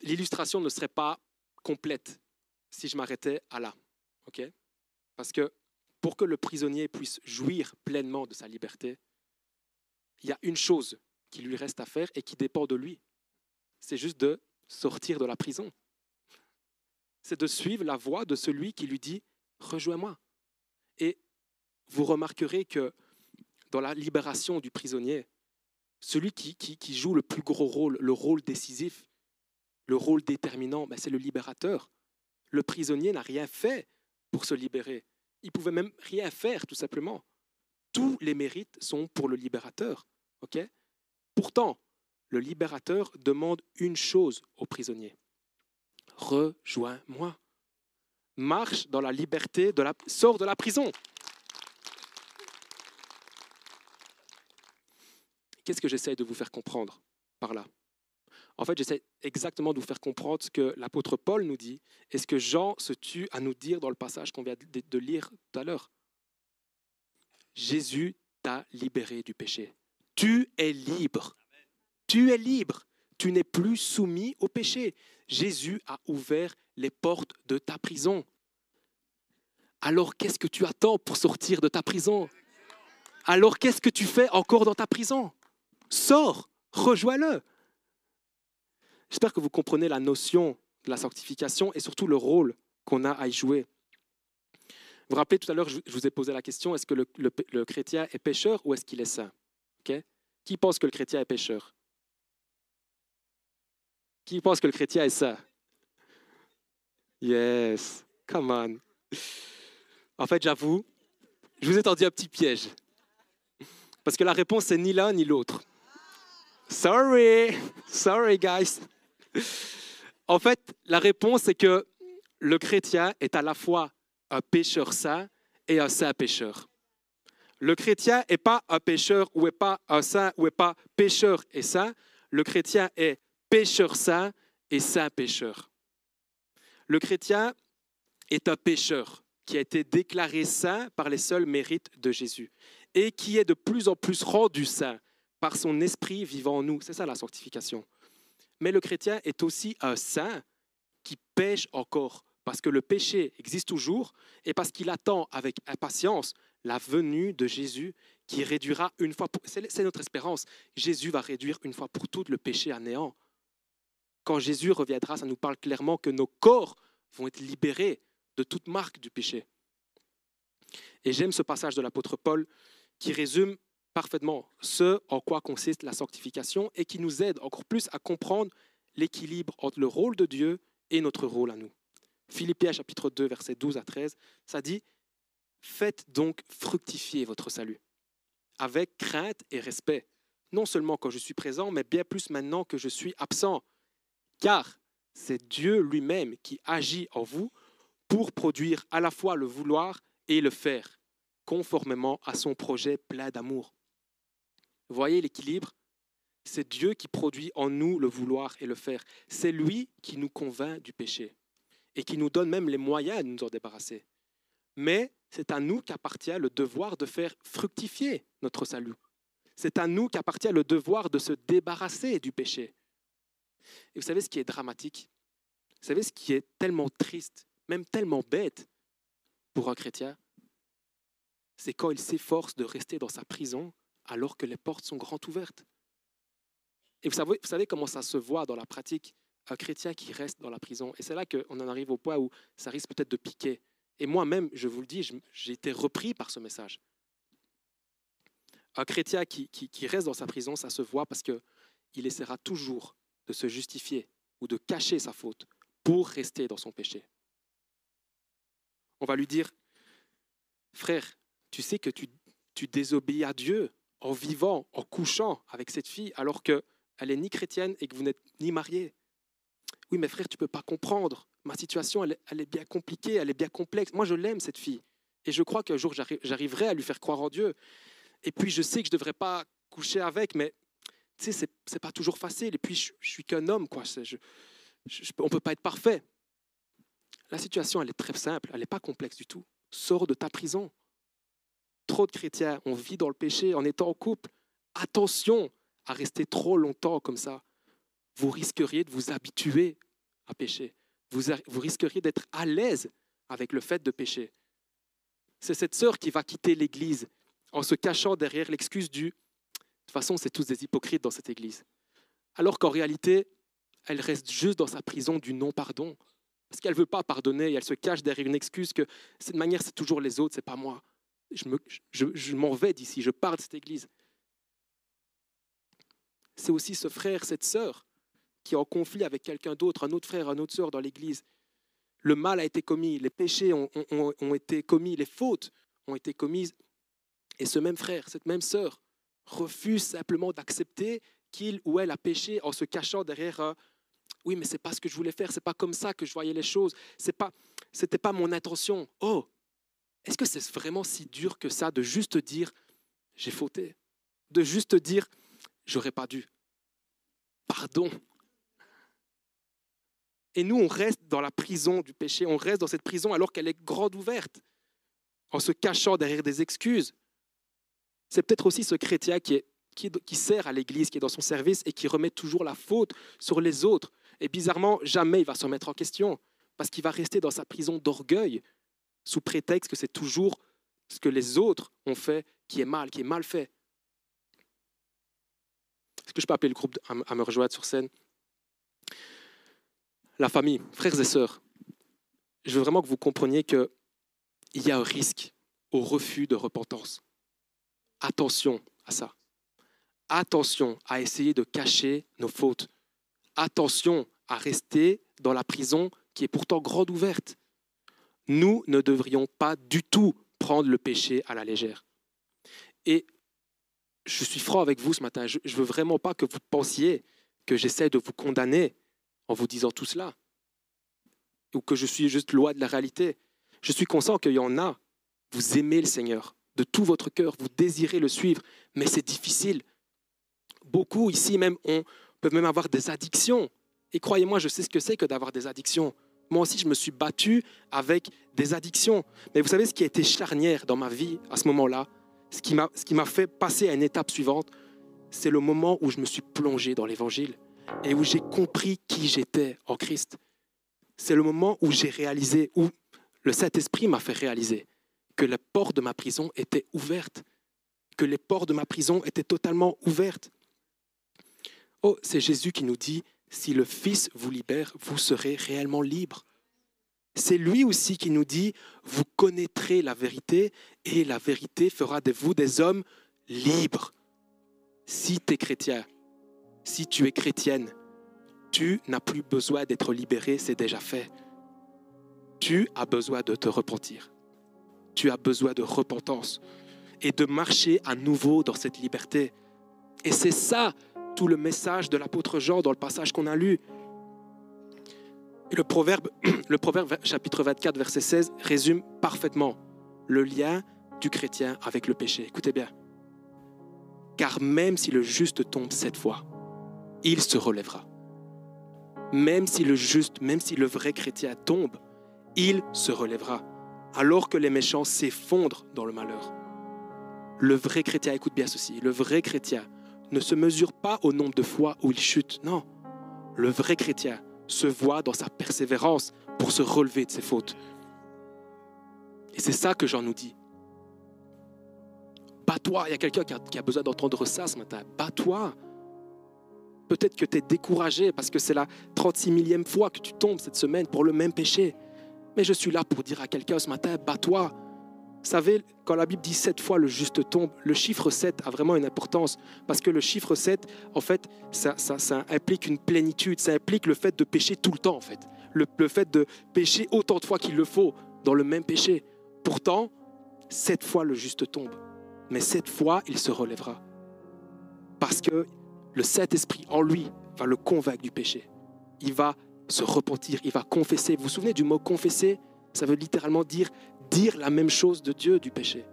L'illustration ne serait pas complète si je m'arrêtais à là. OK? Parce que pour que le prisonnier puisse jouir pleinement de sa liberté, il y a une chose qui lui reste à faire et qui dépend de lui. C'est juste de sortir de la prison. C'est de suivre la voie de celui qui lui dit Rejoins-moi. Et vous remarquerez que dans la libération du prisonnier, celui qui, joue le plus gros rôle, le rôle décisif, le rôle déterminant, ben c'est le libérateur. Le prisonnier n'a rien fait pour se libérer. Il pouvait même rien faire, tout simplement. Tous les mérites sont pour le libérateur. Pourtant, le libérateur demande une chose au prisonnier. Rejoins-moi. Marche dans la liberté, de la... sors de la prison. Qu'est-ce que j'essaie de vous faire comprendre par là? En fait, j'essaie exactement de vous faire comprendre ce que l'apôtre Paul nous dit et ce que Jean se tue à nous dire dans le passage qu'on vient de lire tout à l'heure. Jésus t'a libéré du péché. Tu es libre. Tu es libre. Tu n'es plus soumis au péché. Jésus a ouvert les portes de ta prison. Alors qu'est-ce que tu attends pour sortir de ta prison? Alors qu'est-ce que tu fais encore dans ta prison? Sors, rejoins-le. J'espère que vous comprenez la notion de la sanctification et surtout le rôle qu'on a à y jouer. Vous vous rappelez tout à l'heure, je vous ai posé la question, est-ce que le, chrétien est pécheur ou est-ce qu'il est saint? Qui pense que le chrétien est pécheur? Qui pense que le chrétien est saint? Yes, come on. En fait, j'avoue, je vous ai tendu un petit piège. Parce que la réponse, c'est ni l'un ni l'autre. Sorry, sorry guys. En fait, la réponse c'est que le chrétien est à la fois un pécheur saint et un saint pécheur. Le chrétien n'est pas un pécheur ou n'est pas un saint ou n'est pas pécheur et saint. Le chrétien est pécheur saint et saint pécheur. Le chrétien est un pécheur qui a été déclaré saint par les seuls mérites de Jésus et qui est de plus en plus rendu saint par son esprit vivant en nous. C'est ça la sanctification. Mais le chrétien est aussi un saint qui pêche encore, parce que le péché existe toujours et parce qu'il attend avec impatience la venue de Jésus qui réduira une fois pour... C'est notre espérance. Jésus va réduire une fois pour toutes le péché à néant. Quand Jésus reviendra, ça nous parle clairement que nos corps vont être libérés de toute marque du péché. Et j'aime ce passage de l'apôtre Paul qui résume parfaitement ce en quoi consiste la sanctification et qui nous aide encore plus à comprendre l'équilibre entre le rôle de Dieu et notre rôle à nous. Philippiens chapitre 2, versets 12 à 13, ça dit Faites donc fructifier votre salut, avec crainte et respect, non seulement quand je suis présent, mais bien plus maintenant que je suis absent, car c'est Dieu lui-même qui agit en vous pour produire à la fois le vouloir et le faire, conformément à son projet plein d'amour. Voyez l'équilibre? C'est Dieu qui produit en nous le vouloir et le faire. C'est lui qui nous convainc du péché et qui nous donne même les moyens de nous en débarrasser. Mais c'est à nous qu'appartient le devoir de faire fructifier notre salut. C'est à nous qu'appartient le devoir de se débarrasser du péché. Et vous savez ce qui est dramatique? Vous savez ce qui est tellement triste, même tellement bête pour un chrétien? C'est quand il s'efforce de rester dans sa prison alors que les portes sont grandes ouvertes. Et vous savez, vous savez comment ça se voit dans la pratique? Un chrétien qui reste dans la prison. Et c'est là qu'on en arrive au point où ça risque peut-être de piquer. Et moi-même, je vous le dis, j'ai été repris par ce message. Un chrétien qui, reste dans sa prison, ça se voit parce qu'il essaiera toujours de se justifier ou de cacher sa faute pour rester dans son péché. On va lui dire, frère, tu sais que tu, désobéis à Dieu en vivant, en couchant avec cette fille alors qu'elle est ni chrétienne et que vous n'êtes ni mariés. Oui, mais frère, tu ne peux pas comprendre. Ma situation, elle, est bien compliquée, elle est bien complexe. Moi, je l'aime, cette fille. Et je crois qu'un jour, j'arriverai à lui faire croire en Dieu. Et puis, je sais que je ne devrais pas coucher avec, mais tu sais, ce n'est pas toujours facile. Et puis, je, ne suis qu'un homme, quoi. Je, on ne peut pas être parfait. La situation, elle est très simple, elle n'est pas complexe du tout. Sors de ta prison. Trop de chrétiens, on vit dans le péché en étant en couple. Attention à rester trop longtemps comme ça vous risqueriez de vous habituer à pécher. Vous, vous risqueriez d'être à l'aise avec le fait de pécher. C'est cette sœur qui va quitter l'Église en se cachant derrière l'excuse du ⁇ de toute façon, c'est tous des hypocrites dans cette Église ⁇ alors qu'en réalité, elle reste juste dans sa prison du non-pardon, parce qu'elle ne veut pas pardonner et elle se cache derrière une excuse que cette manière, c'est toujours les autres, c'est pas moi. Je, me, je, je m'en vais d'ici, je pars de cette Église. C'est aussi ce frère, cette sœur qui est en conflit avec quelqu'un d'autre, un autre frère, un autre sœur dans l'Église. Le mal a été commis, les péchés ont, été commis, les fautes ont été commises. Et ce même frère, cette même sœur, refuse simplement d'accepter qu'il ou elle a péché en se cachant derrière oui, mais c'est pas ce que je voulais faire, c'est pas comme ça que je voyais les choses, c'est pas pas mon intention. Oh, est-ce que c'est vraiment si dur que ça de juste dire j'ai fauté, de juste dire j'aurais pas dû. Pardon, et nous, on reste dans la prison du péché, on reste dans cette prison alors qu'elle est grande ouverte, en se cachant derrière des excuses. C'est peut-être aussi ce chrétien qui, sert à l'Église, qui est dans son service et qui remet toujours la faute sur les autres. Et bizarrement, jamais il va se remettre en question, parce qu'il va rester dans sa prison d'orgueil, sous prétexte que c'est toujours ce que les autres ont fait qui est mal, qui est mal fait. Est-ce que je peux appeler le groupe à me rejoindre sur scène? La famille, frères et sœurs, je veux vraiment que vous compreniez qu'il y a un risque au refus de repentance. Attention à ça. Attention à essayer de cacher nos fautes. Attention à rester dans la prison qui est pourtant grande ouverte. Nous ne devrions pas du tout prendre le péché à la légère. Et je suis franc avec vous ce matin. Je ne veux vraiment pas que vous pensiez que j'essaie de vous condamner en vous disant tout cela, ou que je suis juste loi de la réalité. Je suis conscient qu'il y en a. Vous aimez le Seigneur de tout votre cœur, vous désirez le suivre, mais c'est difficile. Beaucoup ici même on, peuvent même avoir des addictions. Et croyez-moi, je sais ce que c'est que d'avoir des addictions. Moi aussi, je me suis battu avec des addictions. Mais vous savez ce qui a été charnière dans ma vie à ce moment-là, ce qui m'a fait passer à une étape suivante, c'est le moment où je me suis plongé dans l'Évangile et où j'ai compris qui j'étais en Christ. C'est le moment où j'ai réalisé, où le Saint-Esprit m'a fait réaliser que les portes de ma prison étaient ouvertes, que les portes de ma prison étaient totalement ouvertes. Oh, c'est Jésus qui nous dit, si le Fils vous libère, vous serez réellement libre. C'est lui aussi qui nous dit, vous connaîtrez la vérité et la vérité fera de vous des hommes libres. Si tu chrétien, si tu es chrétienne, tu n'as plus besoin d'être libéré, c'est déjà fait. Tu as besoin de te repentir. Tu as besoin de repentance et de marcher à nouveau dans cette liberté. Et c'est ça tout le message de l'apôtre Jean dans le passage qu'on a lu. Le proverbe, le proverbe chapitre 24, verset 16 résume parfaitement le lien du chrétien avec le péché. Écoutez bien. Car même si le juste tombe sept fois, il se relèvera. Même si le juste, même si le vrai chrétien tombe, il se relèvera, alors que les méchants s'effondrent dans le malheur. Le vrai chrétien, écoute bien ceci, le vrai chrétien ne se mesure pas au nombre de fois où il chute, non. le vrai chrétien se voit dans sa persévérance pour se relever de ses fautes. Et c'est ça que Jean nous dit. Bats-toi. Il y a quelqu'un qui, a besoin d'entendre ça ce matin. Bats-toi. Peut-être que tu es découragé parce que c'est la 36 millième fois que tu tombes cette semaine pour le même péché. Mais je suis là pour dire à quelqu'un ce matin, bats-toi. Vous savez, quand la Bible dit sept fois le juste tombe, le chiffre 7 a vraiment une importance parce que le chiffre 7, en fait, ça, implique une plénitude, ça implique le fait de pécher tout le temps, en fait. Le, fait de pécher autant de fois qu'il le faut dans le même péché. Pourtant, sept fois le juste tombe, mais sept fois il se relèvera. Parce que le Saint-Esprit en lui va le convaincre du péché. Il va se repentir, il va confesser. Vous vous souvenez du mot confesser? Ça veut littéralement dire dire la même chose de Dieu du péché.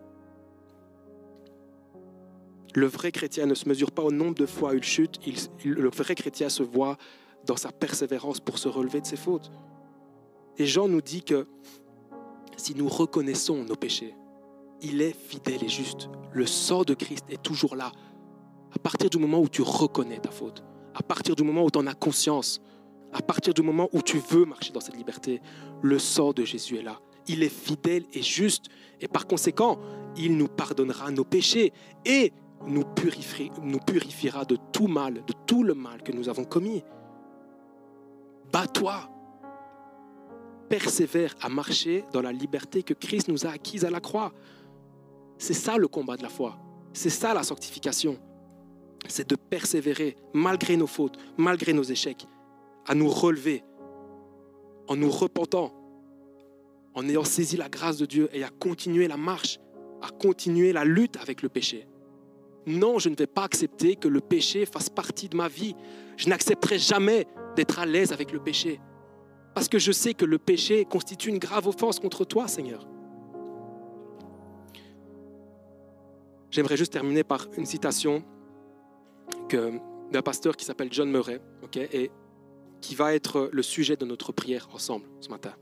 Le vrai chrétien ne se mesure pas au nombre de fois où il chute, le vrai chrétien se voit dans sa persévérance pour se relever de ses fautes. Et Jean nous dit que si nous reconnaissons nos péchés, il est fidèle et juste. Le sang de Christ est toujours là. À partir du moment où tu reconnais ta faute, à partir du moment où tu en as conscience, à partir du moment où tu veux marcher dans cette liberté, le sang de Jésus est là. Il est fidèle et juste. Et par conséquent, il nous pardonnera nos péchés et nous purifiera, de tout mal, de tout le mal que nous avons commis. Bats-toi. Persévère à marcher dans la liberté que Christ nous a acquise à la croix. C'est ça le combat de la foi. C'est ça la sanctification. C'est de persévérer malgré nos fautes, malgré nos échecs, à nous relever en nous repentant en ayant saisi la grâce de Dieu et à continuer la marche, à continuer la lutte avec le péché. Non, je ne vais pas accepter que le péché fasse partie de ma vie. Je n'accepterai jamais d'être à l'aise avec le péché. Parce que je sais que le péché constitue une grave offense contre toi, Seigneur. J'aimerais juste terminer par une citation d'un pasteur qui s'appelle John Murray, et qui va être le sujet de notre prière ensemble ce matin.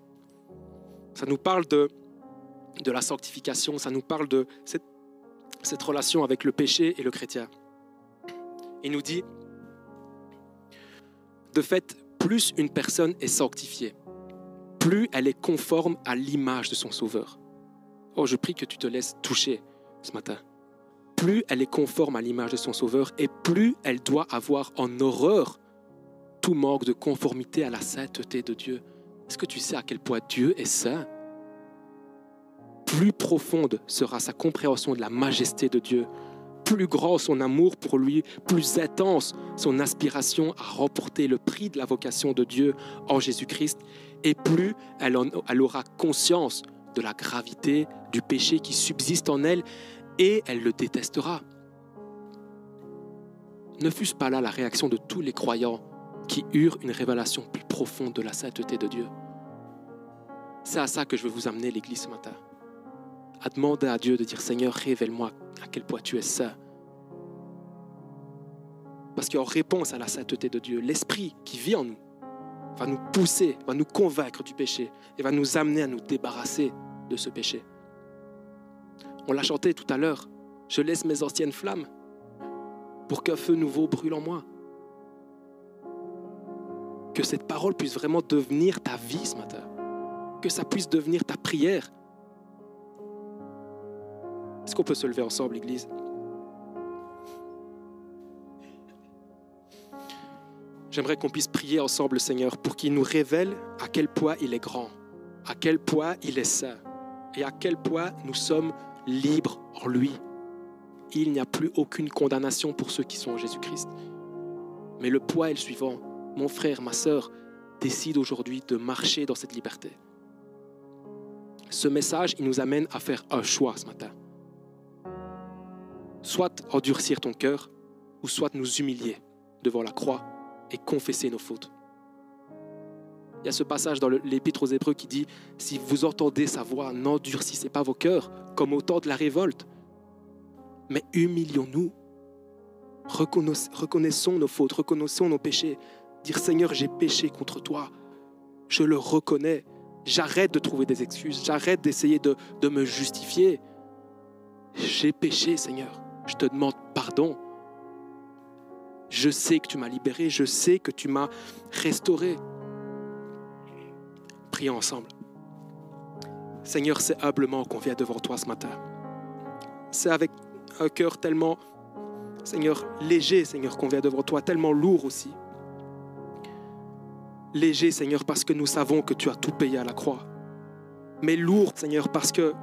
Ça nous parle de, de la sanctification, ça nous parle de cette, cette relation avec le péché et le chrétien. Il nous dit, de fait, plus une personne est sanctifiée, plus elle est conforme à l'image de son Sauveur. Oh, je prie que tu te laisses toucher ce matin. Plus elle est conforme à l'image de son Sauveur et plus elle doit avoir en horreur tout manque de conformité à la sainteté de Dieu. Est-ce que tu sais à quel point Dieu est saint? Plus profonde sera sa compréhension de la majesté de Dieu, plus grand son amour pour lui, plus intense son aspiration à remporter le prix de la vocation de Dieu en Jésus-Christ, et plus elle, elle aura conscience de la gravité du péché qui subsiste en elle, et elle le détestera. Ne fût-ce pas là la réaction de tous les croyants qui eurent une révélation plus profonde de la sainteté de Dieu? C'est à ça que je veux vous amener l'Église ce matin. À demander à Dieu de dire Seigneur, révèle-moi à quel point tu es saint. Parce qu'en réponse à la sainteté de Dieu, l'Esprit qui vit en nous va nous pousser, va nous convaincre du péché et va nous amener à nous débarrasser de ce péché. On l'a chanté tout à l'heure. Je laisse mes anciennes flammes pour qu'un feu nouveau brûle en moi. Que cette parole puisse vraiment devenir ta vie ce matin que ça puisse devenir ta prière. Est-ce qu'on peut se lever ensemble, Église? J'aimerais qu'on puisse prier ensemble, Seigneur, pour qu'il nous révèle à quel point il est grand, à quel point il est saint et à quel point nous sommes libres en lui. Il n'y a plus aucune condamnation pour ceux qui sont en Jésus-Christ. Mais le poids le suivant. Mon frère, ma sœur, décide aujourd'hui de marcher dans cette liberté ce message, il nous amène à faire un choix ce matin. Soit endurcir ton cœur, ou soit nous humilier devant la croix et confesser nos fautes. Il y a ce passage dans l'Épître aux Hébreux qui dit, si vous entendez sa voix, n'endurcissez pas vos cœurs comme au temps de la révolte, mais humilions-nous. Reconnaissons nos fautes, reconnaissons nos péchés. Dire Seigneur, j'ai péché contre toi. Je le reconnais. J'arrête de trouver des excuses. J'arrête d'essayer de, me justifier. J'ai péché, Seigneur. Je te demande pardon. Je sais que tu m'as libéré, je sais que tu m'as restauré. Prions ensemble. Seigneur, c'est humblement qu'on vient devant toi ce matin. C'est avec un cœur tellement, Seigneur, léger, Seigneur, qu'on vient devant toi, tellement lourd aussi. Léger, Seigneur, parce que nous savons que tu as tout payé à la croix. Mais lourd, Seigneur, parce que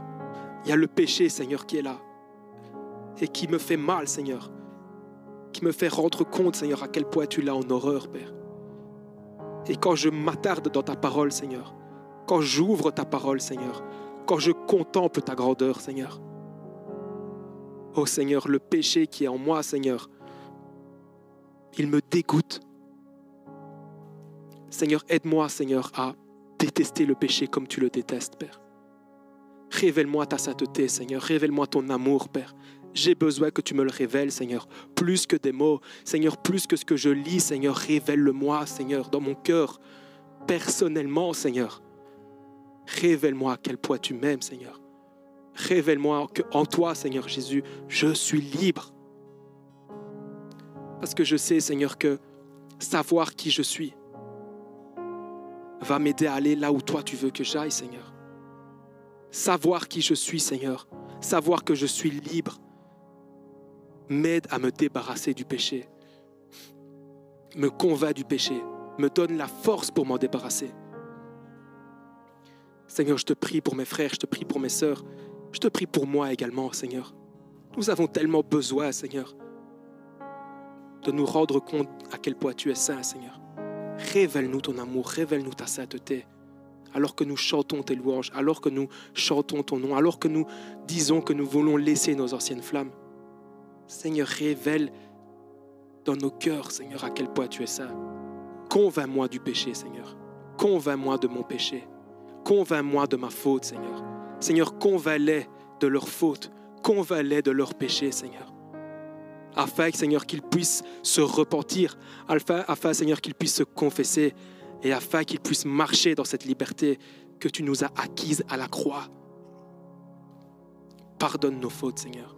il y a le péché, Seigneur, qui est là et qui me fait mal, Seigneur. Qui me fait rendre compte, Seigneur, à quel point tu l'as en horreur, Père. Et quand je m'attarde dans ta parole, Seigneur, quand j'ouvre ta parole, Seigneur, quand je contemple ta grandeur, Seigneur. Oh Seigneur, le péché qui est en moi, Seigneur, il me dégoûte. Seigneur, aide-moi, Seigneur, à détester le péché comme tu le détestes, Père. Révèle-moi ta sainteté, Seigneur. Révèle-moi ton amour, Père. J'ai besoin que tu me le révèles, Seigneur, plus que des mots, Seigneur, plus que ce que je lis, Seigneur, révèle-le-moi, Seigneur, dans mon cœur, personnellement, Seigneur. Révèle-moi à quel point tu m'aimes, Seigneur. Révèle-moi que en toi, Seigneur Jésus, je suis libre. Parce que je sais, Seigneur, que savoir qui je suis va m'aider à aller là où toi tu veux que j'aille, Seigneur. Savoir qui je suis, Seigneur, savoir que je suis libre, m'aide à me débarrasser du péché, me convainc du péché, me donne la force pour m'en débarrasser. Seigneur, je te prie pour mes frères, je te prie pour mes sœurs, je te prie pour moi également, Seigneur. Nous avons tellement besoin, Seigneur, de nous rendre compte à quel point tu es saint, Seigneur. Révèle-nous ton amour, révèle-nous ta sainteté, alors que nous chantons tes louanges, alors que nous chantons ton nom, alors que nous disons que nous voulons laisser nos anciennes flammes. Seigneur, révèle dans nos cœurs, Seigneur, à quel point tu es saint. Convainc-moi du péché, Seigneur. Convainc-moi de mon péché. Convainc-moi de ma faute, Seigneur. Seigneur, convainc-les de leur faute. Convainc-les de leur péché, Seigneur. Afin, Seigneur, qu'ils puissent se repentir. Afin, afin Seigneur, qu'ils puissent se confesser. Et afin qu'ils puissent marcher dans cette liberté que tu nous as acquise à la croix. Pardonne nos fautes, Seigneur.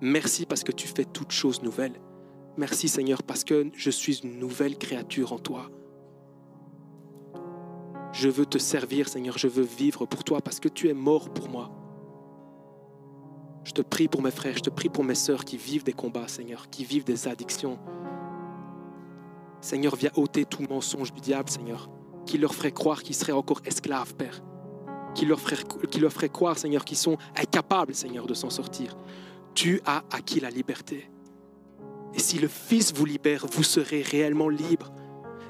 Merci parce que tu fais toutes choses nouvelles. Merci, Seigneur, parce que je suis une nouvelle créature en toi. Je veux te servir, Seigneur. Je veux vivre pour toi parce que tu es mort pour moi. Je te prie pour mes frères, je te prie pour mes sœurs qui vivent des combats, Seigneur, qui vivent des addictions. Seigneur, viens ôter tout mensonge du diable, Seigneur, qui leur ferait croire qu'ils seraient encore esclaves, Père. Qui leur, ferait, croire, Seigneur, qu'ils sont incapables, Seigneur, de s'en sortir. Tu as acquis la liberté. Et si le Fils vous libère, vous serez réellement libre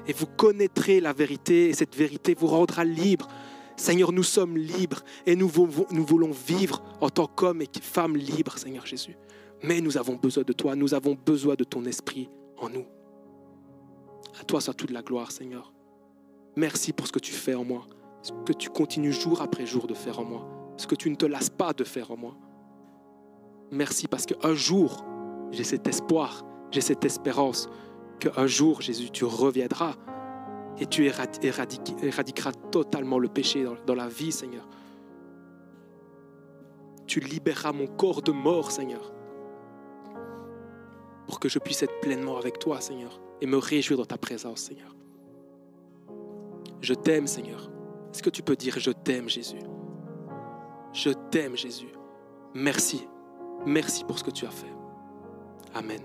et vous connaîtrez la vérité, et cette vérité vous rendra libre. Seigneur, nous sommes libres et nous, voulons vivre en tant qu'hommes et femmes libres, Seigneur Jésus. Mais nous avons besoin de toi, nous avons besoin de ton esprit en nous. À toi soit toute la gloire, Seigneur. Merci pour ce que tu fais en moi, ce que tu continues jour après jour de faire en moi, ce que tu ne te lasses pas de faire en moi. Merci parce qu'un jour, j'ai cet espoir, j'ai cette espérance qu'un jour, Jésus, tu reviendras et tu éradiqueras totalement le péché dans la vie, Seigneur. Tu libéreras mon corps de mort, Seigneur, pour que je puisse être pleinement avec toi, Seigneur, et me réjouir dans ta présence, Seigneur. Je t'aime, Seigneur. Est-ce que tu peux dire je t'aime, Jésus? Je t'aime, Jésus. Merci. Merci pour ce que tu as fait. Amen.